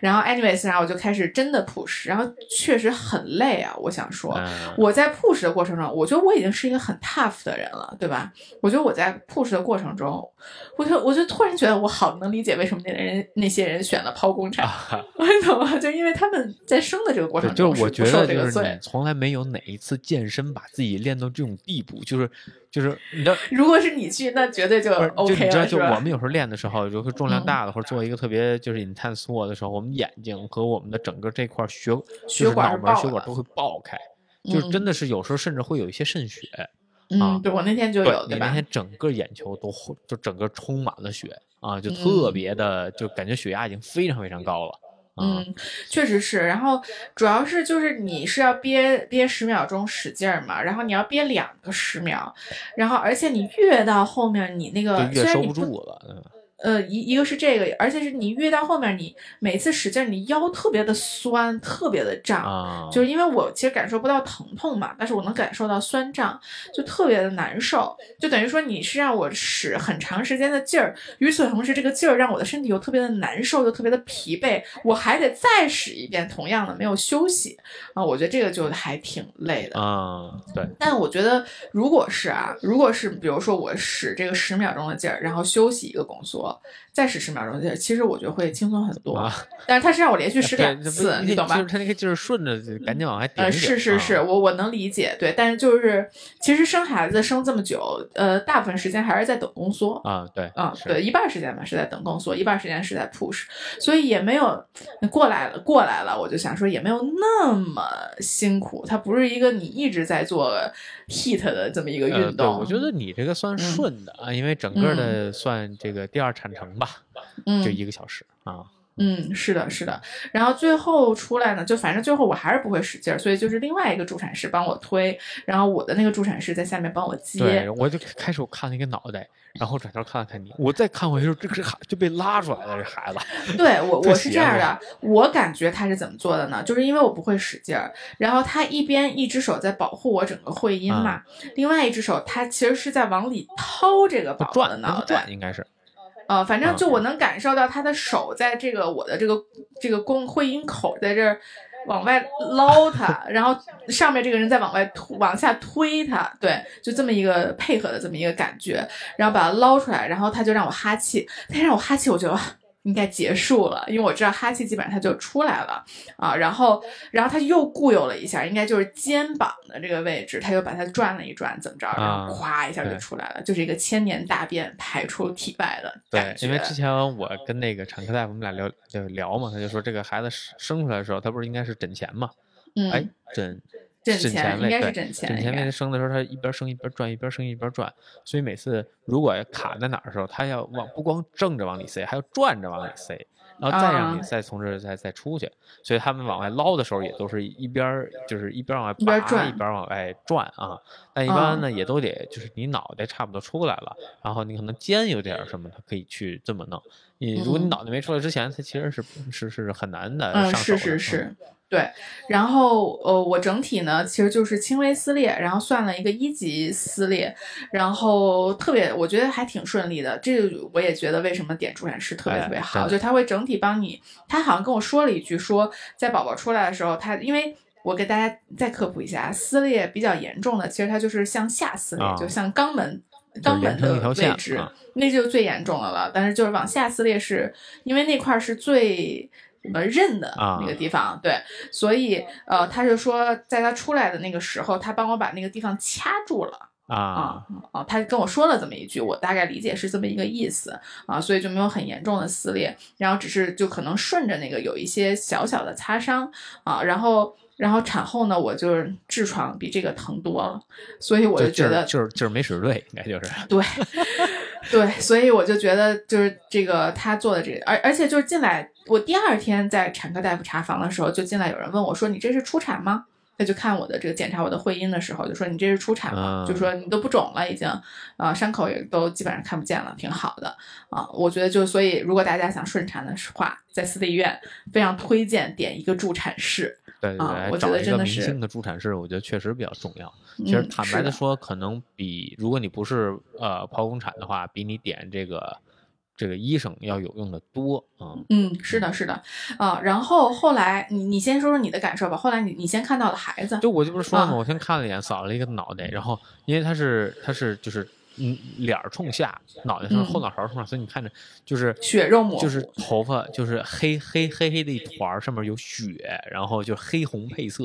然后，anyways，然后我就开始真的 push，然后确实很累啊。我想说，嗯我在 push 的过程中，我觉得我已经是一个很 tough 的人了，对吧？我觉得我在 push 的过程中，我就我就突然觉得我好能理解为什么那人那些人选了剖宫产，啊，[laughs] 你懂吗？就因为他们在生的这个过，程中就是我觉得就是你这个。从来没有哪一次健身把自己练到这种地步，就是就是你知道。[laughs] 如果是你去，那绝对就不是，就你知道，就我们有时候练的时候，有时候重量嗯大的，或者做一个特别就是 intense 握的时候，我们眼睛和我们的整个这块血血就是管脑门血管都会爆开，就是嗯真的是有时候甚至会有一些渗血。啊嗯，对我那天就有，对那？天整个眼球都就整个充满了血啊，就嗯特别的，就感觉血压已经非常非常高了。啊，嗯，确实是。然后主要是就是你是要憋憋十秒钟使劲儿嘛，然后你要憋两个十秒，然后而且你越到后面你那个越收不虽然你不住了。嗯呃，一一个是这个，而且是你越到后面，你每次使劲儿，你腰特别的酸，特别的胀。啊，就是因为我其实感受不到疼痛嘛，但是我能感受到酸胀，就特别的难受，就等于说你是让我使很长时间的劲儿，与此同时这个劲儿让我的身体又特别的难受，又特别的疲惫，我还得再使一遍同样的，没有休息啊，我觉得这个就还挺累的。啊，对，但我觉得，如果是啊，如果是比如说我使这个十秒钟的劲儿，然后休息一个宫缩，后再使十秒钟，其实我觉得会轻松很多。啊但是他是让我连续使两次，你懂吧？就是他那个劲儿顺着，就赶紧往外顶。是是是，啊我我能理解，对，但是就是其实生孩子生这么久，呃，大部分时间还是在等宫缩。啊，对啊，是对，一半时间吧是在等宫缩，一半时间是在 push，所以也没有过来了，过来了，我就想说也没有那么辛苦，它不是一个你一直在做 heat 的这么一个运动。我觉得你这个算顺的啊，因为整个的算这个第二产程吧，嗯就一个小时啊。嗯，是的，是的。然后最后出来呢，就反正最后我还是不会使劲儿，所以就是另外一个助产士帮我推，然后我的那个助产士在下面帮我接。对，我就开始我看了一个脑袋，然后转头看了看你，我再看回去，这个孩就被拉出来了，这孩子。[laughs] 对我我是这样的，我感觉他是怎么做的呢？就是因为我不会使劲儿，然后他一边一只手在保护我整个会阴嘛，另外一只手他其实是在往里掏这个宝宝的转，脑袋应该是呃，反正啊就我能感受到他的手在这个我的这个这个公会阴口在这儿往外捞他，[laughs] 然后上面这个人在往外推往下推他，对，就这么一个配合的这么一个感觉，然后把他捞出来，然后他就让我哈气，他让我哈气，我觉得。哇应该结束了，因为我知道哈气基本上它就出来了啊，然后，然后他又固有了一下，应该就是肩膀的这个位置，他又把它转了一转，怎么着，然啊后咵一下就出来了，就是一个千年大便排出体外的感对，因为之前我跟那个产科大夫我们俩聊就聊嘛，他就说这个孩子生生出来的时候，他不是应该是枕前嘛？嗯，哎，枕枕前位前应该是对枕前应该枕前位他生的时候，它一边生一边转，一边生一边转，所以每次如果卡在哪儿的时候，它要往不光正着往里塞，还要转着往里塞，然后再让你啊再从这儿再再出去。所以他们往外捞的时候，也都是一边儿就是一边儿往外拔，一边转一边儿往外转啊。但一般呢，也都得就是你脑袋差不多出来了，然后你可能肩有点什么，它可以去这么弄。你如果你嗯脑袋没出来之前，它其实是是是很难的嗯，上手的。是是是，对。然后呃，我整体呢其实就是轻微撕裂，然后算了一个一级撕裂，然后特别我觉得还挺顺利的。这个我也觉得为什么点助产师特别哎特别好，就他会整体帮你。他好像跟我说了一句说，在宝宝出来的时候，他因为。我给大家再科普一下，撕裂比较严重的，其实它就是向下撕裂，啊就像肛门肛门的位置，那就最严重的了。但是就是往下撕裂是，因为那块儿是最什么韧的啊那个地方，对，所以呃，他就说在他出来的那个时候，他帮我把那个地方掐住了。啊啊啊！他跟我说了这么一句，我大概理解是这么一个意思啊，所以就没有很严重的撕裂，然后只是就可能顺着那个有一些小小的擦伤啊，然后然后产后呢，我就是痔疮比这个疼多了，所以我就觉得就是就是没使对，应该就是。对，[laughs] 对，所以我就觉得就是这个他做的这个，而而且就是进来，我第二天在产科大夫查房的时候，就进来有人问我说：“你这是初产吗？”他就看我的这个检查我的会阴的时候，就说：“你这是初产吗？”嗯就说你都不肿了，已经，啊、伤口也都基本上看不见了，挺好的啊。我觉得就所以，如果大家想顺产的话，在私立医院非常推荐点一个助产士。对对对，找一个明星的助产士，我觉得确实比较重要。其实坦白的说，可能比如果你不是呃剖宫产的话，比你点这个这个医生要有用的多啊。嗯，是的，是的，啊，然后后来你你先说说你的感受吧。后来你你先看到了孩子，就我就不是说了吗？啊我先看了一眼，扫了一个脑袋，然后因为他是他是就是嗯脸儿冲下，脑袋是嗯后脑勺冲上，所以你看着就是血肉模糊就是头发就是黑黑黑黑的一团儿，上面有血，然后就黑红配色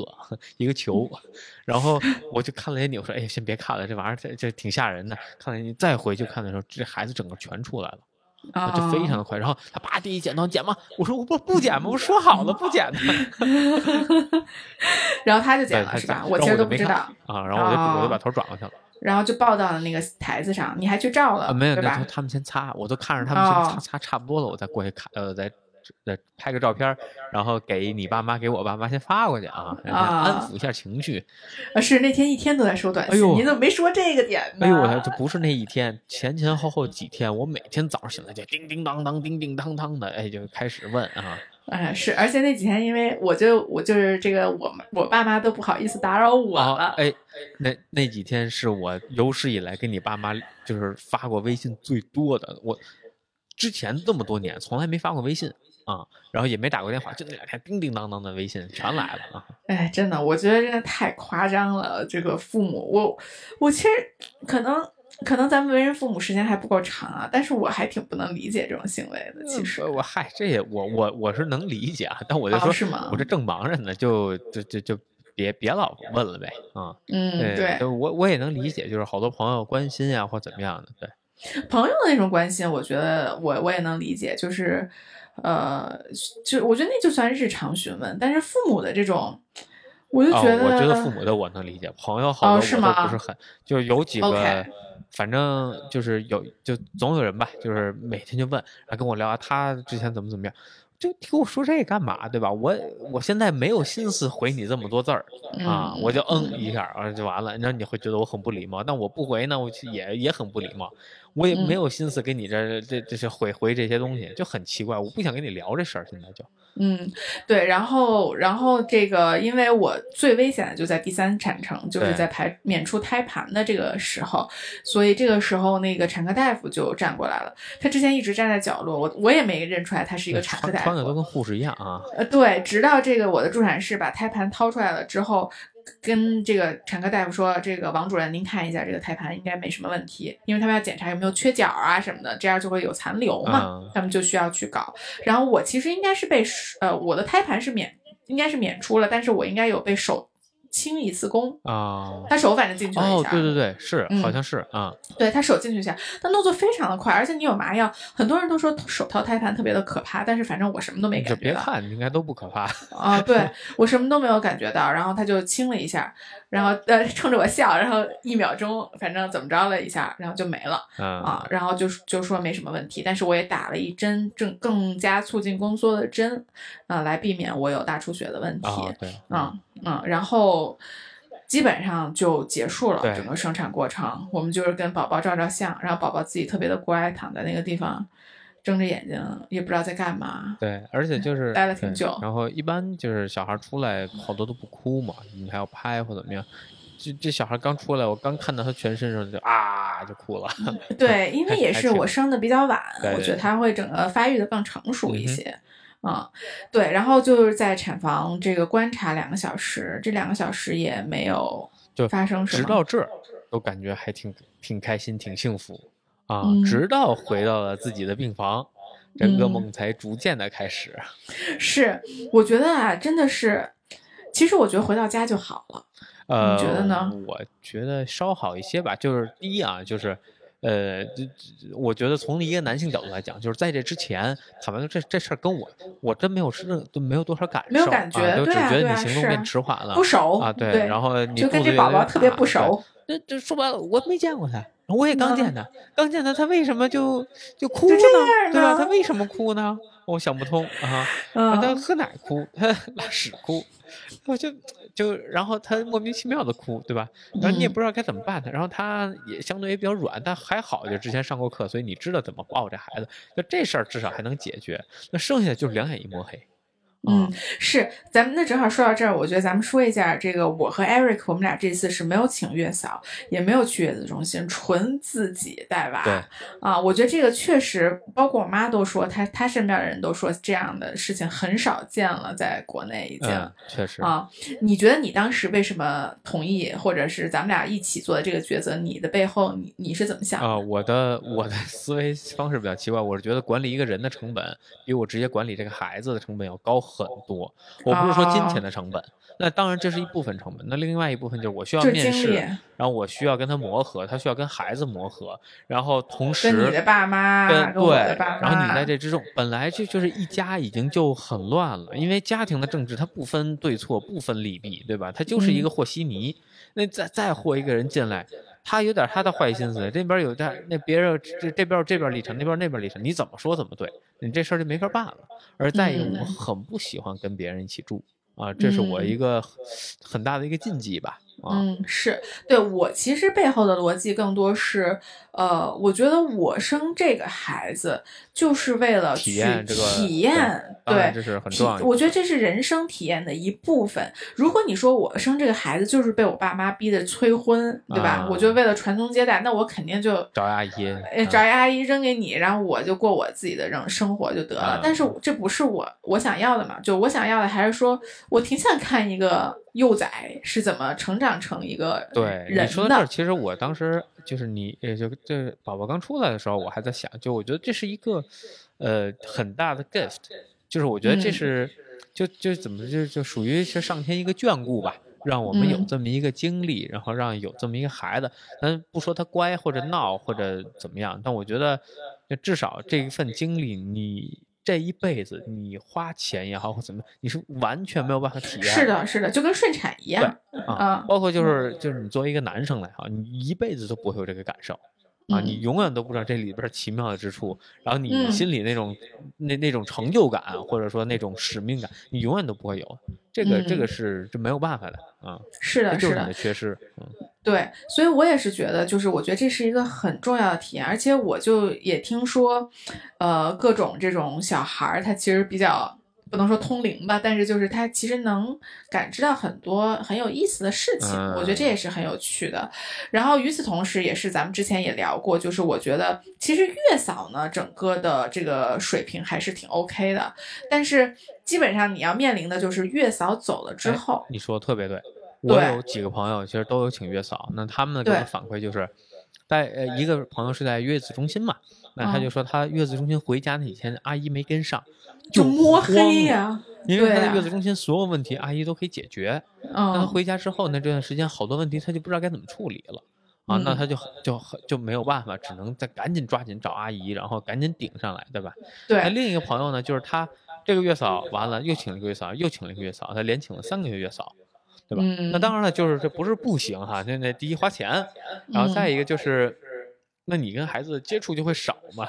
一个球，[laughs] 然后我就看了一眼你，我说哎呀先别看了，这玩意儿这这挺吓人的。看了你再回去看的时候，这孩子整个全出来了。啊，就非常的快，然后他啪第一剪刀剪吗？我说我不不剪吗？我说好了不剪的。[laughs] 然后他就剪了是吧？我其实都不知道，啊，然后我就我就哦把头转过去了。然后就抱到了那个台子上，你还去照了，啊，没有？那他他们先擦，我都看着他们先擦哦擦差不多了，我再过去看，呃，再再拍个照片，然后给你爸妈给我爸妈先发过去啊，安抚一下情绪。啊，是那天一天都在收短信，哎呦你怎么没说这个点呢？哎呦我这不是那一天，前前后后几天，我每天早上醒来就叮叮当当、叮叮当当的，哎，就开始问啊，哎，是，而且那几天因为我就我就是这个我我爸妈都不好意思打扰我了，啊，哎，那那几天是我有史以来跟你爸妈就是发过微信最多的，我之前这么多年从来没发过微信啊，然后也没打过电话，就那两天叮叮当当的微信全来了啊。哎，真的，我觉得真的太夸张了。这个父母，我我其实可能可能咱们为人父母时间还不够长啊，但是我还挺不能理解这种行为的。其实，我嗨，这也我我我是能理解啊，但我就哦说，是吗我这正忙着呢，就就就就别别老问了呗啊。嗯，对，就我我也能理解，就是好多朋友关心呀或怎么样的，对，[laughs] 朋友的那种关心，我觉得我我也能理解，就是，呃，就我觉得那就算日常询问，但是父母的这种，我就哦，觉得，我觉得父母的我能理解，朋友好多我不是很，就有几个反正就是有，就总有人吧，就是每天就问，然后跟我聊啊他之前怎么怎么样，就听我说这干嘛，对吧？我我现在没有心思回你这么多字儿啊，嗯我就嗯一下啊就完了，然后你会觉得我很不礼貌，但我不回呢，我也也很不礼貌，我也没嗯。有心思跟你这这这些回回这些东西，就很奇怪，我不想跟你聊这事儿，现在就嗯，对，然后然后这个，因为我最危险的就在第三产程，就是在排娩出胎盘的这个时候，所以这个时候那个产科大夫就站过来了，他之前一直站在角落，我我也没认出来他是一个产科大夫穿的都，跟护士一样啊，呃，对，直到这个我的助产士把胎盘掏出来了之后。跟这个产科大夫说，这个王主任，您看一下这个胎盘应该没什么问题，因为他们要检查有没有缺角啊什么的，这样就会有残留嘛，嗯他们就需要去搞。然后我其实应该是被呃我的胎盘是免应该是免出了，但是我应该有被手清一次宫，啊。他手反正进去了一哦，下，对对对，是，嗯好像是啊，对他手进去一下，但动作非常的快，而且你有麻药，很多人都说手套胎盘特别的可怕，但是反正我什么都没感觉到。别看，应该都不可怕。啊，对我什么都没有感觉到，然后他就清了一下，然后呃冲着我笑，然后一秒钟反正怎么着了一下，然后就没了嗯啊，然后就就说没什么问题，但是我也打了一针正更加促进宫缩的针，啊、来避免我有大出血的问题，嗯嗯，然后基本上就结束了整个生产过程。我们就是跟宝宝照照相，然后宝宝自己特别的乖，躺在那个地方，睁着眼睛，也不知道在干嘛。对，而且就是待了挺久然后一般就是小孩出来好多都不哭嘛，你还要拍或怎么样。这这小孩刚出来，我刚看到他全身上就啊就哭了。对，因为也是我生的比较晚，我觉得他会整个发育的更成熟一些。啊、对，然后就是在产房这个观察两个小时，这两个小时也没有就发生什么。直到这儿都感觉还挺挺开心，挺幸福啊。嗯直到回到了自己的病房，这噩嗯梦才逐渐的开始。是，我觉得啊，真的是，其实我觉得回到家就好了。呃，你觉得呢？我觉得稍好一些吧。就是第一啊，就是。呃，我觉得从一个男性角度来讲，就是在这之前，坦白说，这这事儿跟我，我真没有是都没有多少感受，没有感觉啊、就只觉得你行动是变迟缓了，不熟啊，对，对然后你就跟这宝宝特别不熟那这说白了，我没见过他，我也刚见他，刚见他，他为什么就就哭就呢？对吧？他为什么哭呢？我想不通啊。[laughs] 嗯，他喝奶哭，他 [laughs] 拉屎哭，我就就然后他莫名其妙的哭，对吧？然后你也嗯不知道该怎么办他，然后他也相对也比较软，但还好，就之前上过课，所以你知道怎么抱这孩子，就这事儿至少还能解决。那剩下的就是两眼一抹黑。嗯，是，咱们那正好说到这儿，我觉得咱们说一下这个，我和 Eric，我们俩这次是没有请月嫂，也没有去月子中心，纯自己带娃。对啊，我觉得这个确实，包括我妈都说，她她身边的人都说这样的事情很少见了，在国内已经。嗯，确实。啊，你觉得你当时为什么同意，或者是咱们俩一起做的这个抉择？你的背后你你是怎么想的？啊、我的我的思维方式比较奇怪，我是觉得管理一个人的成本比我直接管理这个孩子的成本要高很多。我不是说金钱的成本，那当然这是一部分成本，那另外一部分就是我需要面试，然后我需要跟他磨合，他需要跟孩子磨合，然后同时跟你的爸妈，对然后你在这之中，本来这就是一家已经就很乱了，因为家庭的政治它不分对错，不分利弊，对吧？它就是一个和稀泥。那再再和一个人进来，他有点他的坏心思，这边有点那别人这这边有这边立场，那边那边立场，你怎么说怎么对，你这事儿就没法办了。而再一个，嗯我很不喜欢跟别人一起住啊，这是我一个很大的一个禁忌吧。啊，嗯，是对我其实背后的逻辑更多是，呃，我觉得我生这个孩子就是为了体去验这个体验，对，这是很体重要的我觉得这是人生体验的一部分。如果你说我生这个孩子就是被我爸妈逼的催婚，对吧？啊我就为了传宗接代，那我肯定就找阿姨，呃，嗯找一阿姨扔给你，然后我就过我自己的人生活就得了。嗯但是这不是我我想要的嘛？就我想要的还是说，我挺想看一个幼崽是怎么成长长成一个对你人说到这儿，的。其实我当时就是你，也就这宝宝刚出来的时候，我还在想，就我觉得这是一个呃很大的 gift，就是我觉得这嗯是、就就怎么就就属于是上天一个眷顾吧。让我们有嗯这么一个经历，然后让有这么一个孩子，咱不说他乖或者闹或者怎么样，但我觉得，至少这一份经历，你这一辈子你花钱也好或怎么样，你是完全没有办法体验。是的，是的，就跟顺产一样啊啊，包括就是就是你作为一个男生来哈，你一辈子都不会有这个感受啊，嗯。你永远都不知道这里边奇妙的之处，然后你嗯。心里那种那那种成就感或者说那种使命感，你永远都不会有，这个这个嗯。是这没有办法的啊，是的，这就是是你的，缺失，嗯对，所以我也是觉得，就是我觉得这是一个很重要的体验，而且我就也听说，呃，各种这种小孩儿，他其实比较不能说通灵吧，但是就是他其实能感知到很多很有意思的事情，我觉得这也是很有趣的。然后与此同时，也是咱们之前也聊过，就是我觉得其实月嫂呢，整个的这个水平还是挺 OK 的，但是基本上你要面临的就是月嫂走了之哎后，你说的特别对，我有几个朋友其实都有请月嫂，那他们给我对反馈就是，在呃一个朋友是在月子中心嘛，那他嗯就说他月子中心回家那几天阿姨没跟上，就摸黑了呀、因为他在月子中心所有问题阿姨都可以解决，那他嗯，回家之后呢，这段时间好多问题他就不知道该怎么处理了。啊，那嗯他就就就没有办法，只能再赶紧抓紧找阿姨，然后赶紧顶上来，对吧？那对，另一个朋友呢，就是他这个月嫂完了，又请了一个月嫂，又请了一个月嫂，他连请了三个月月嫂，对吧？嗯那当然了，就是这不是不行哈，那那第一花钱，然后再一个就是，那你跟孩子接触就会少嘛，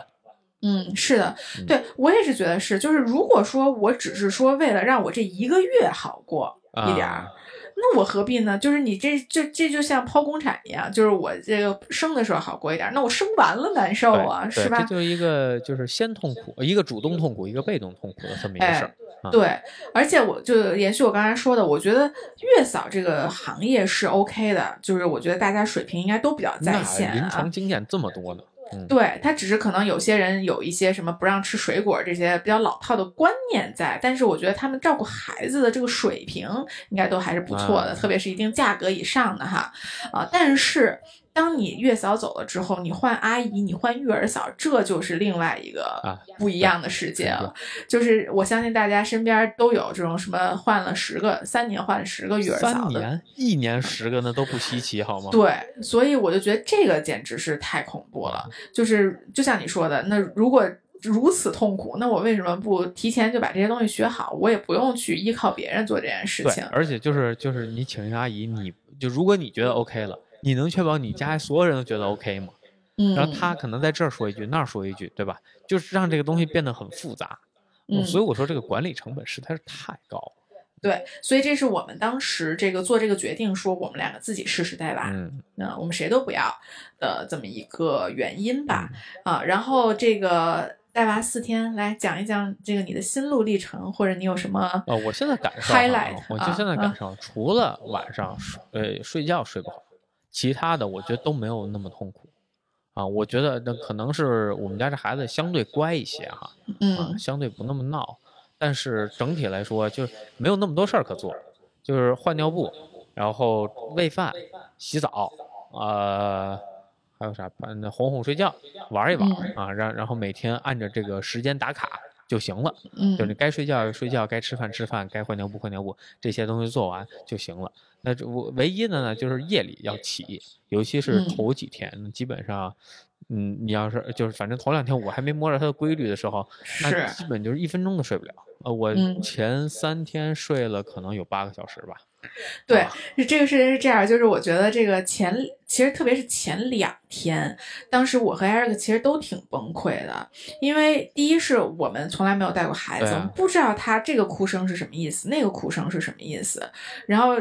嗯，是的，嗯对我也是觉得是，就是如果说我只是说为了让我这一个月好过一点儿。啊那我何必呢？就是你这就这就像剖宫产一样，就是我这个生的时候好过一点，那我生完了难受啊，是吧这？就是一个就是先痛苦，一个主动痛苦，一个被动痛苦的这么一个事儿。啊对，而且我就延续我刚才说的，我觉得月嫂这个行业是 OK 的，就是我觉得大家水平应该都比较在线啊临床。经验这么多呢，嗯，对他只是可能有些人有一些什么不让吃水果这些比较老套的观念在，但是我觉得他们照顾孩子的这个水平应该都还是不错的，啊特别是一定价格以上的哈，啊，但是当你月嫂走了之后，你换阿姨，你换育儿嫂，这就是另外一个啊不一样的世界对了。就是我相信大家身边都有这种什么换了十个，三年换十个育儿嫂的年、一年十个那都不稀奇，好吗？对，所以我就觉得这个简直是太恐怖了。就是就像你说的，那如果如此痛苦，那我为什么不提前就把这些东西学好？我也不用去依靠别人做这件事对情，。而且就是就是你请一个阿姨，你就如果你觉得 OK 了，你能确保你家所有人都觉得 OK 吗？嗯，然后他可能在这儿说一句，那儿说一句，对吧？就是让这个东西变得很复杂。嗯所以我说这个管理成本实在是太高了。对，所以这是我们当时这个做这个决定，说我们两个自己试试带娃，嗯，那我们谁都不要的这么一个原因吧。嗯啊，然后这个带娃四天，来讲一讲这个你的心路历程，或者你有什么呃，我现在感受哈 highlight 我就啊现在感啊受，除了晚上睡呃睡觉睡不好，其他的我觉得都没有那么痛苦。啊，我觉得那可能是我们家这孩子相对乖一些哈，啊，嗯相对不那么闹，但是整体来说就是没有那么多事儿可做，就是换尿布，然后喂饭、洗澡，呃，还有啥？那哄哄睡觉，玩一玩、嗯啊，然然后每天按着这个时间打卡就行了。嗯就是你该睡觉睡觉，该吃饭吃饭，该换尿布换尿布，这些东西做完就行了。那我唯一的呢，就是夜里要起，尤其是嗯头几天，基本上，嗯，你要是就是反正头两天我还没摸着它的规律的时候，那是基本就是一分钟都睡不了。呃，我嗯前三天睡了可能有八个小时吧。[laughs] 对啊，是这个事情是这样，就是我觉得这个前其实特别是前两天，当时我和 Eric 其实都挺崩溃的，因为第一是我们从来没有带过孩子，啊我们不知道他这个哭声是什么意思，那个哭声是什么意思，然后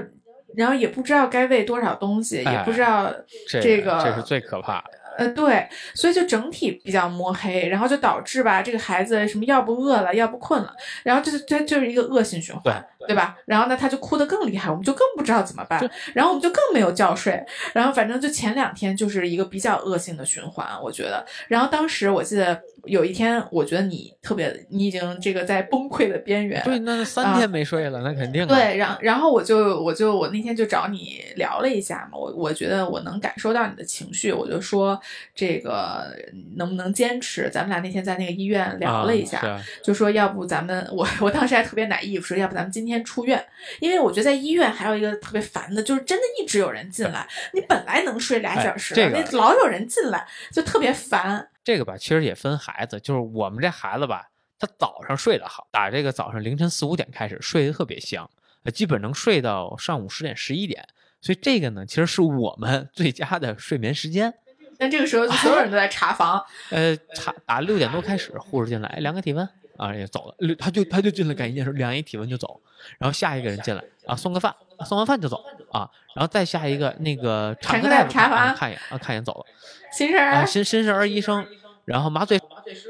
然后也不知道该喂多少东西，也不知道这这个这是最可怕的。呃，对，所以就整体比较摸黑，然后就导致吧，这个孩子什么要不饿了，要不困了，然后这这就是一个恶性循环，对吧？然后呢，他就哭得更厉害，我们就更不知道怎么办，然后我们就更没有觉睡，然后反正就前两天就是一个比较恶性的循环，我觉得。然后当时我记得有一天，我觉得你特别，你已经这个在崩溃的边缘。对，那三天没睡了，那肯定。对，然然后我就我就我那天就找你聊了一下嘛，我我觉得我能感受到你的情绪，我就说这个能不能坚持？咱们俩那天在那个医院聊了一下，就说要不咱们 [laughs] 我我当时还特别奶意，说要不咱们今天出院，因为我觉得在医院还有一个特别烦的，就是真的一直有人进来，你本来能睡俩小时，那老有人进来，就特别烦。这个吧，其实也分孩子，就是我们这孩子吧，他早上睡得好，打这个早上凌晨四五点开始睡得特别香，基本能睡到上午十点十一点，所以这个呢，其实是我们 [laughs] 最佳的睡眠时间。那这个时候所有人都在查房，[laughs] 呃，查打六点多开始，护士进来量个体温。啊，也走了，他就他就进来干一件事，量一体温就走，然后下一个人进来啊，送个饭，送完饭就走啊，然后再下一个那个产科大夫查房看一眼啊，看一眼走了，新生儿新新生儿医生。然后麻醉麻醉师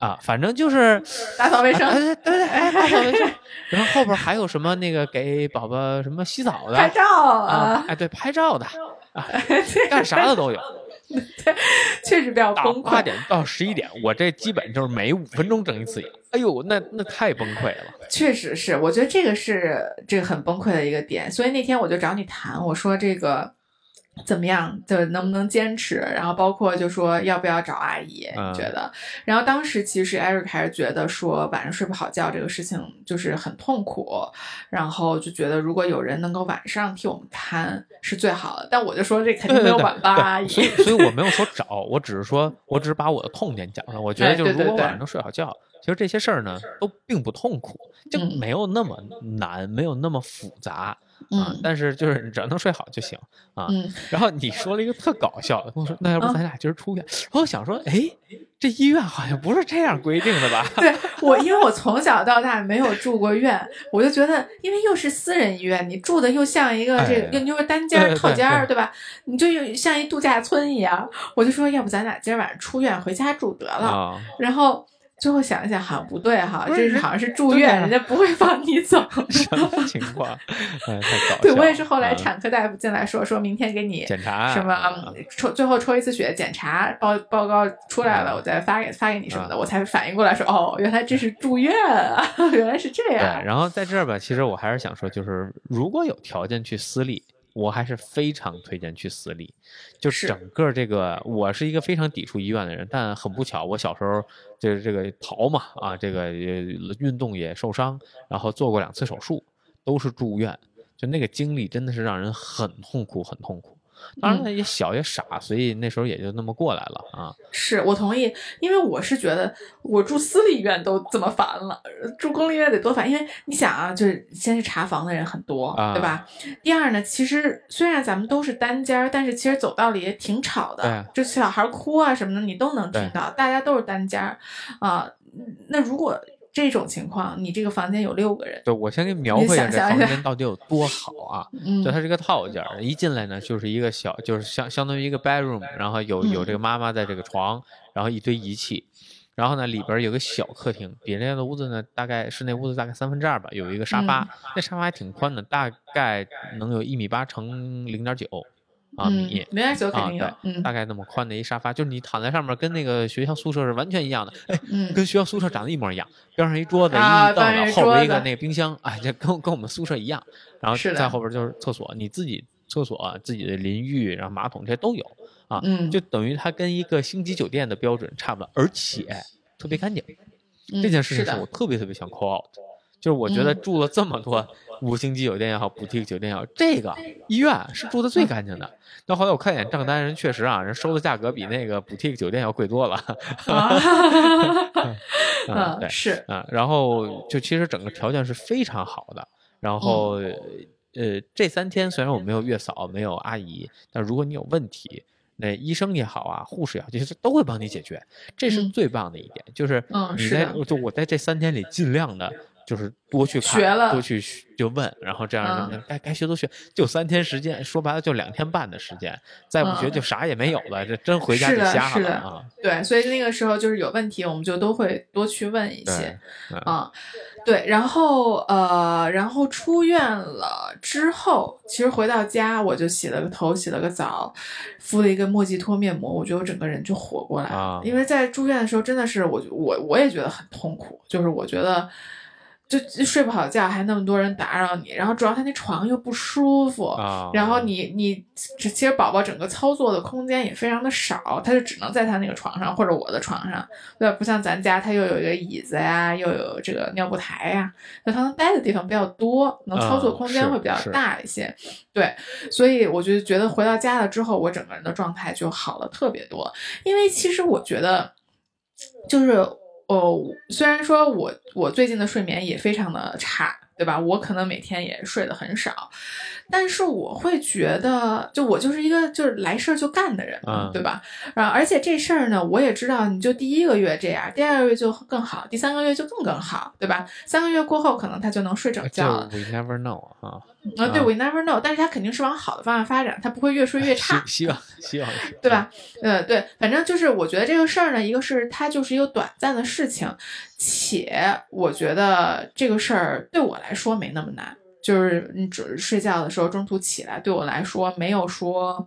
啊，反正就是打扫卫生，对对对，打扫卫生。[laughs] 然后后边还有什么那个给宝宝什么洗澡的、拍照啊，哎对，拍照的啊，干啥的都有。[laughs] [laughs] 确实比较崩溃。八点到十一点，我这基本就是每五分钟睁一次眼。哎呦，那那太崩溃了。确实是，我觉得这个是这个很崩溃的一个点。所以那天我就找你谈，我说这个。怎么样？就能不能坚持？然后包括就说要不要找阿姨？你觉得？然后当时其实 Eric 还是觉得说晚上睡不好觉这个事情就是很痛苦，然后就觉得如果有人能够晚上替我们看是最好的。但我就说这肯定没有晚班阿姨，所以所以我没有说找，我只是说我只是把我的痛点讲了。我觉得就是如果晚上能睡好觉，其实这些事儿呢都并不痛苦，就没有那么难，没有那么复杂。啊，但是就是只要能睡好就行啊。然后你说了一个特搞笑的，跟我说那要不咱俩今儿出院？我想说，哎，这医院好像不是这样规定的吧？对 [laughs] 我，因为我从小到大没有住过院，我就觉得，因为又是私人医院，你住的又像一个这个，又是单间套间儿，对吧？你就又像一度假村一样。我就说，要不咱俩今儿晚上出院回家住得了。然后。最后想一想，好像不对哈，这是好像是住院，人家不会放你走。[laughs] 什么情况？[laughs] 哎，太搞笑。对我也是后来产科大夫进来说，说明天给你检查什么，抽最后抽一次血，检查报报告出来了，我再发给发给你什么的，我才反应过来说，哦，原来这是住院啊，[laughs] 原来是这样。对，然后在这儿吧，其实我还是想说，就是如果有条件去私立。我还是非常推荐去私立，就整个这个，我是一个非常抵触医院的人，但很不巧，我小时候就是这个逃嘛，啊，这个运动也受伤，然后做过两次手术，都是住院，就那个经历真的是让人很痛苦，很痛苦。当然他也小也傻，所以那时候也就那么过来了啊。是我同意，因为我是觉得我住私立医院都这么烦了，住公立医院得多烦。因为你想啊，就是先是查房的人很多，对吧？第二呢，其实虽然咱们都是单间儿，但是其实走道里也挺吵的，就小孩哭啊什么的，你都能听到。大家都是单间儿啊，那如果。这种情况，你这个房间有六个人。对，我先给你描绘一下这房间到底有多好啊！[laughs] 就它是个套间，一进来呢就是一个小，就是相相当于一个 bedroom，然后有有这个妈妈在这个床，然后一堆仪器，然后呢里边有个小客厅，比那样的屋子呢大概是那屋子大概三分之二吧，有一个沙发，那沙发还挺宽的，大概能有一米八乘零点九。啊米，零点九肯定有，大概那么宽的一沙发，就是你躺在上面，跟那个学校宿舍是完全一样的，哎，跟学校宿舍长得一模一样，边上一桌子，一凳子，后边一个那个冰箱，哎，这跟跟我们宿舍一样，然后在后边就是厕所，你自己厕所自己的淋浴，然后马桶这些都有啊，就等于它跟一个星级酒店的标准差不多，而且特别干净，这件事情是我特别特别想 call out，就是我觉得住了这么多。五星级酒店也好，补贴酒店也好，这个医院是住的最干净的。[laughs] 到后来我看一眼账单，人确实啊，人收的价格比那个补贴酒店要贵多了。啊，[laughs] [laughs] 对，是啊，然后就其实整个条件是非常好的。然后呃，这三天虽然我没有月嫂，没有阿姨，但如果你有问题，那医生也好啊，护士也好，其实都会帮你解决。这是最棒的一点，就是你在就我在这三天里尽量的。就是多去看，学了多去学就问，然后这样嗯该该学都学，就三天时间，说白了就两天半的时间，再不学嗯就啥也没有了，这真回家是的得瞎了啊！对，所以那个时候就是有问题，我们就都会多去问一对些。，嗯啊，对，然后呃，然后出院了之后，其实回到家我就洗了个头，洗了个澡，敷了一个莫吉托面膜，我觉得我整个人就活过来了。啊因为在住院的时候，真的是我我我也觉得很痛苦，就是我觉得。就就睡不好觉，还那么多人打扰你，然后主要他那床又不舒服，啊，然后你你其实宝宝整个操作的空间也非常的少，他就只能在他那个床上或者我的床上，对吧？不像咱家，他又有一个椅子呀，又有这个尿布台呀，那他能待的地方比较多，能操作嗯空间会比较大一些。对，所以我就觉得回到家了之后，我整个人的状态就好了特别多。因为其实我觉得，就是哦，虽然说我我最近的睡眠也非常的差，对吧？我可能每天也睡得很少，但是我会觉得，就我就是一个就是来事儿就干的人对吧？啊，而且这事儿呢，我也知道，你就第一个月这样，第二个月就更好，第三个月就更更好，对吧？三个月过后，可能他就能睡整觉了。we never know 啊，啊，对啊，we never know，但是他肯定是往好的方向发展，他不会越睡越差。希希望希望对？吧？呃，对，反正就是我觉得这个事儿呢，一个是它就是一个短暂的事情，且我觉得这个事儿对我来说没那么难，就是你只睡觉的时候中途起来，对我来说没有说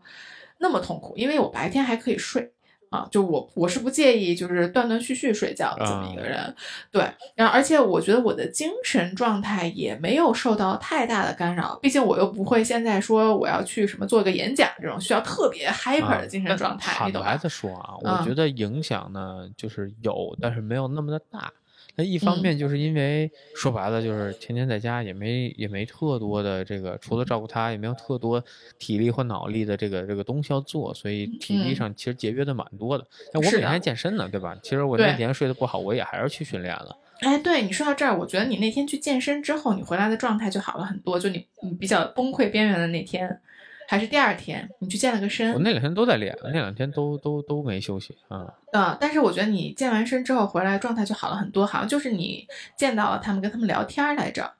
那么痛苦，因为我白天还可以睡。啊，就我我是不介意就是断断续续睡觉的这么一个人，对，然后而且我觉得我的精神状态也没有受到太大的干扰，毕竟我又不会现在说我要去什么做个演讲这种需要特别 hyper 的精神状态，坦白你懂吧？的说啊，嗯我觉得影响呢就是有，但是没有那么的大。那一方嗯面就是因为说白了就是天天在家也没也没特多的这个，除了照顾他，也没有特多体力或脑力的这个这个东西要做，所以体力嗯上其实节约的蛮多的。那我每天还健身呢，对吧？其实我对那天睡得不好，我也还是去训练了。哎，对你说到这儿，我觉得你那天去健身之后，你回来的状态就好了很多。就你你比较崩溃边缘的那天，还是第二天，你去健了个身我，那两天都在练，那两天都都都没休息啊。呃，但是我觉得你健完身之后回来状态就好了很多，好像就是你见到了他们，跟他们聊天来着。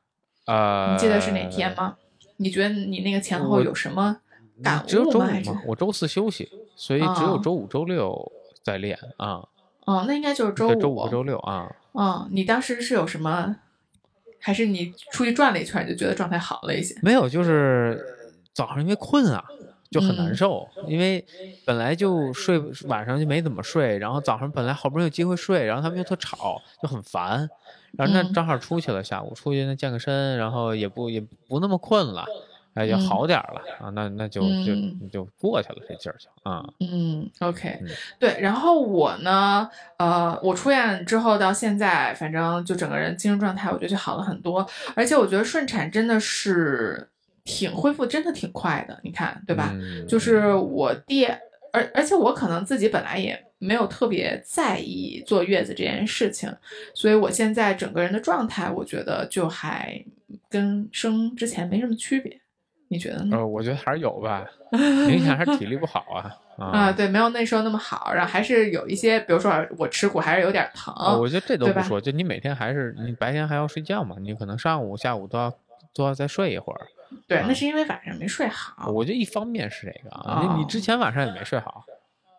呃，你记得是哪天？吗？你觉得你那个前后有什么感只有周五悟吗？还是，我周四休息，所以只有哦周五、周六在练啊。哦，那应该就是周五。周五、周六啊。嗯，你当时是有什么？还是你出去转了一圈，你就觉得状态好了一些？没有，就是早上因为困啊，就很难嗯受，因为本来就睡晚上就没怎么睡，然后早上本来好不容易有机会睡，然后他们又特吵，就很烦。然后那嗯正好出去了，下午出去那健个身，然后也不也不那么困了，哎，就嗯好点儿了、啊。那那就就嗯就过去了，这劲儿就啊。嗯，OK，嗯对。然后我呢，呃，我出院之后到现在，反正就整个人精神状态，我觉得就好了很多。而且我觉得顺产真的是挺恢复，真的挺快的，你看，对吧？嗯就是我弟，而而且我可能自己本来也没有特别在意坐月子这件事情，所以我现在整个人的状态，我觉得就还跟生之前没什么区别。你觉得呢？呃，我觉得还是有吧，明显还是体力不好啊啊。[laughs] 啊，对，没有那时候那么好，然后还是有一些，比如说我吃苦还是有点疼，啊我觉得这都不说，就你每天还是你白天还要睡觉嘛，你可能上午、下午都要都要再睡一会儿。对，啊那是因为晚上没睡好。我觉得一方面是这个啊，你你哦之前晚上也没睡好，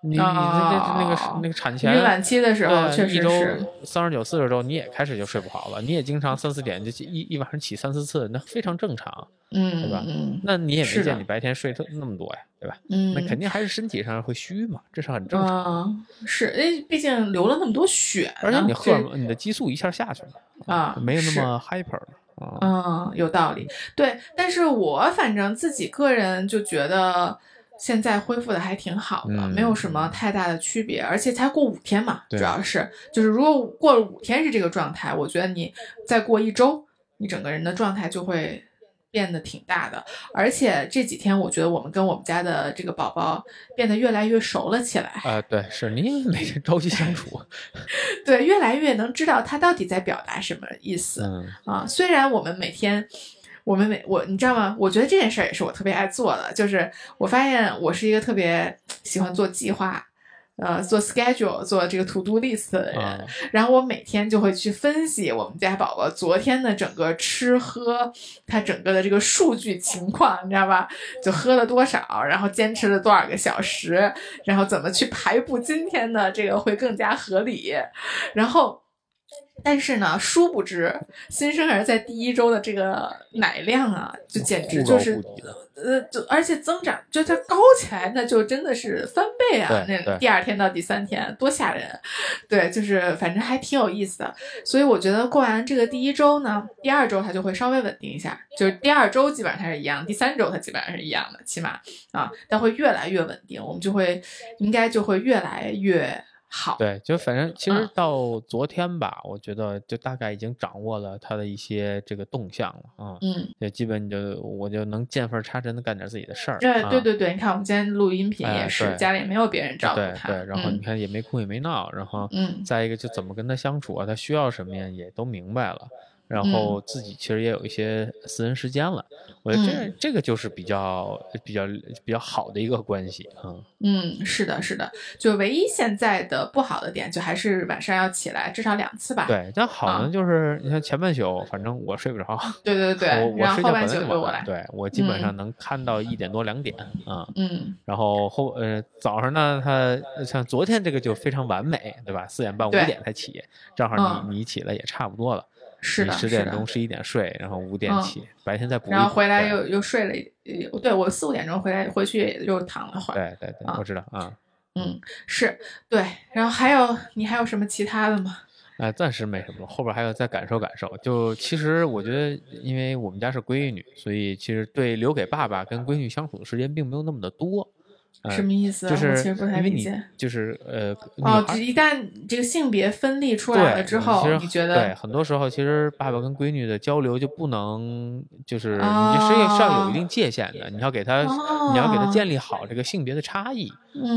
你你那那那个哦那个产前孕晚期的时候，确一周实是，三十九、四十周，你也开始就睡不好了，你也经常三四点就起一一晚上起三四次，那非常正常。嗯，对吧嗯那你也没见你白天睡特那么多呀，对吧？嗯，那肯定还是身体上会虚嘛，这是很正常。嗯，是，因为毕竟流了那么多血，而且你荷尔蒙、你的激素一下下去了啊没有那么 hyper 了啊。嗯，有道理。对，但是我反正自己个人就觉得现在恢复的还挺好的，嗯没有什么太大的区别，而且才过五天嘛，主要是就是如果过了五天是这个状态，我觉得你再过一周，你整个人的状态就会。变得挺大的，而且这几天我觉得我们跟我们家的这个宝宝变得越来越熟了起来，啊、对，是你每天朝夕相处，[laughs] 对，越来越能知道他到底在表达什么意思。嗯啊，虽然我们每天，我们每我你知道吗？我觉得这件事儿也是我特别爱做的，就是我发现我是一个特别喜欢做计划呃做 schedule 做这个 to do list 的人，啊然后我每天就会去分析我们家宝宝昨天的整个吃喝，他整个的这个数据情况，你知道吧？就喝了多少，然后坚持了多少个小时，然后怎么去排布今天的这个会更加合理，然后。但是呢，殊不知新生儿在第一周的这个奶量啊，就简直就是呃，就而且增长，就它高起来，那就真的是翻倍啊！那第二天到第三天多吓人，对，就是反正还挺有意思的。所以我觉得过完这个第一周呢，第二周它就会稍微稳定一下，就是第二周基本上它是一样，第三周它基本上是一样的，起码啊，但会越来越稳定，我们就会应该就会越来越好。对，就反正其实嗯到昨天吧，我觉得就大概已经掌握了他的一些这个动向了啊，嗯，就基本就我就能见缝插针的干点自己的事儿。对啊对对对，你看我们今天录音频哎也是，对家里也没有别人照顾他，对对，然后你嗯看也没哭也没闹，然后嗯再一个就怎么跟他相处啊，他需要什么呀，也都明白了。然嗯后自己其实也有一些私人时间了，我觉得这、嗯这个就是比较比较比较好的一个关系啊。嗯，是的，是的，就唯一现在的不好的点，就还是晚上要起来至少两次吧。对，但好啊呢，就是你像前半宿，反正我睡不着，[laughs] 对对对我我睡觉本来就。晚对我基本上嗯能看到一点多两点啊。嗯，然后后呃早上呢，他像昨天这个就非常完美，对吧？四点半五点才起，正好嗯你你起来也差不多了。是的，你十点钟十一点睡，然后五点嗯起，白天再补。然后回来又又睡了对我四五点钟回来，回去又躺了会儿。对对对，啊我知道啊。嗯，是对。然后还有你还有什么其他的吗？哎，暂时没什么，后边还要再感受感受。就其实我觉得，因为我们家是闺女，所以其实对留给爸爸跟闺女相处的时间并没有那么的多。呃什么意思啊？就是其实不太因为你。就是呃，女哦，孩这一旦这个性别分立出来了之后对很多时候其实爸爸跟闺女的交流就不能，就是你是要是要有一定界限的，你要给他，你要给他哦建立好这个性别的差异。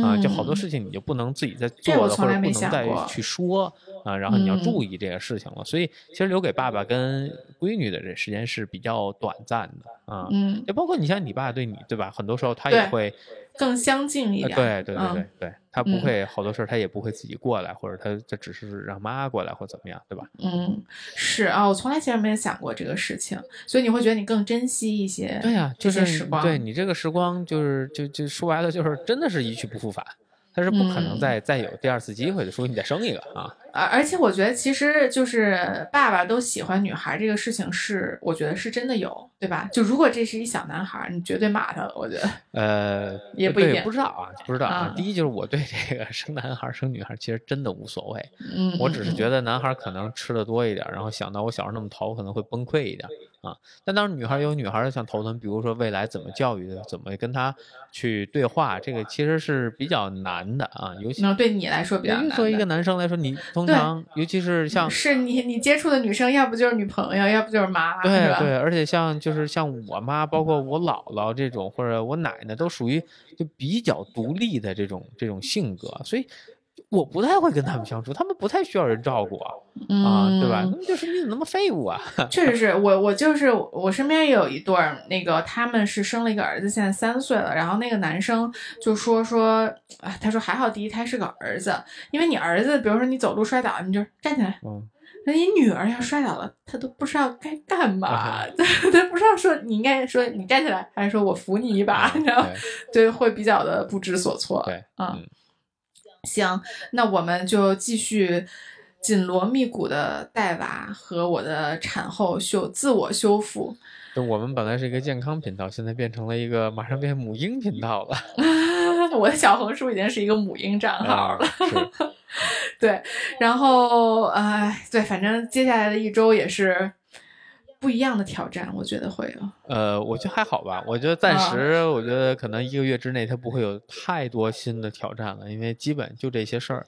啊，就好多嗯事情你就不能自己再做了，或者不能再去说啊，然后你要嗯注意这个事情了。所以其实留给爸爸跟闺女的这时间是比较短暂的啊。嗯，也包括你像你爸对你，对吧？很多时候他也会，更相近一呃点。对对对对嗯对，他不嗯会好多事儿他也不会自己过来，或者他这只是让妈过来或怎么样，对吧？嗯，是啊，我从来其实没有想过这个事情，所以你会觉得你更珍惜一些对呀、这就是时光。对你这个时光，就是就就说白了，就是真的是一去不复返，他是不可能嗯再、再有第二次机会的，除非你再生一个啊。而而且我觉得，其实就是爸爸都喜欢女孩这个事情是，我觉得是真的有，对吧？就如果这是一小男孩，你绝对骂他了，我觉得。呃，[laughs] 也不一定不知道啊，不知道啊第一就是我对这个生男孩生女孩其实真的无所谓，嗯，我只是觉得，男孩可能吃的多一点，然后想到我小时候那么淘，可能会崩溃一点啊。但当然，女孩有女孩的想头疼，比如说未来怎么教育的，怎么跟他去对话，这个其实是比较难的啊，尤其。那对你来说比较难作为一个男生来说，你通对常，尤其是像是你你接触的女生，要不就是女朋友，要不就是妈？对对，而且像就是像我妈，包括我姥姥这种，或者我奶奶，都属于就比较独立的这种这种性格，所以我不太会跟他们相处，他们不太需要人照顾啊，啊，对吧？他嗯们就是你怎么那么废物啊？[laughs] 确实是我，我就是我身边也有一对儿，那个他们是生了一个儿子，现在三岁了。然后那个男生就说说，啊，他说还好第一胎是个儿子，因为你儿子，比如说你走路摔倒，你就站起来。嗯，那你女儿要摔倒了，他都不知道该干嘛，啊他不知道说你应该说你站起来，还是说我扶你一把，啊你知道吗？对对，会比较的不知所措。对，啊嗯，行，那我们就继续紧锣密鼓的带娃和我的产后修自我修复。就我们本来是一个健康频道，现在变成了一个马上变母婴频道了。[laughs] 我的小红书已经是一个母婴账号了，啊是，[laughs] 对，然后呃，对，反正接下来的一周也是不一样的挑战，我觉得会有。呃，我觉得还好吧。我觉得暂啊时，我觉得可能一个月之内，他不会有太多新的挑战了，因为基本就这些事儿。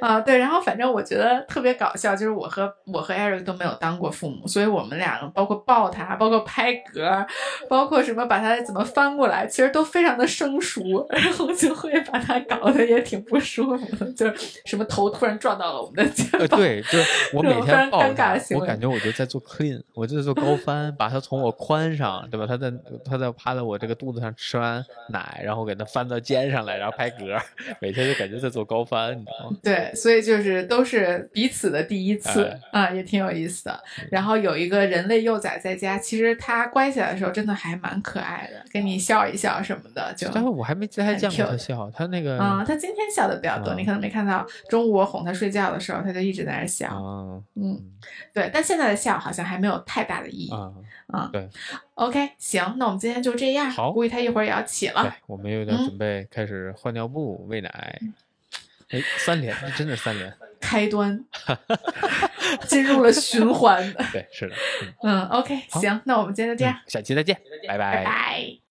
啊，对，然后反正我觉得特别搞笑，就是我和我和 Eric 都没有当过父母，所以我们两个包括抱他，包括拍嗝，包括什么把他怎么翻过来，其实都非常的生疏，[laughs] 然后就会把他搞得也挺不舒服的，就是什么头突然撞到了我们的肩呃，膀，对，就是我这每天抱他我感觉我就在做 clean，我就在做高翻，把他从我髋上，爽，对吧？他在他在趴在我这个肚子上吃完奶，然后给它翻到肩上来，然后拍嗝，每天就感觉在做高翻，你知道吗？对，所以就是都是彼此的第一次哎啊，也挺有意思的。然后有一个人类幼崽在家，其实它乖起来的时候真的还蛮可爱的，跟你笑一笑什么的，就但是我还没还见过它笑，它那个啊，它今天笑的比较多，嗯你可能没看到。中午我哄它睡觉的时候，它就一直在那儿笑。啊嗯，对，但现在的笑好像还没有太大的意义。啊，嗯对 OK，行，那我们今天就这样。好估计他一会儿也要起了对。，我们有点嗯准备开始换尿布、喂奶。哎，三连，这真的是三连。开端进入了循环。[laughs] 对，是的。嗯嗯，OK，行，那我们今天就这样，下期再见，拜拜拜。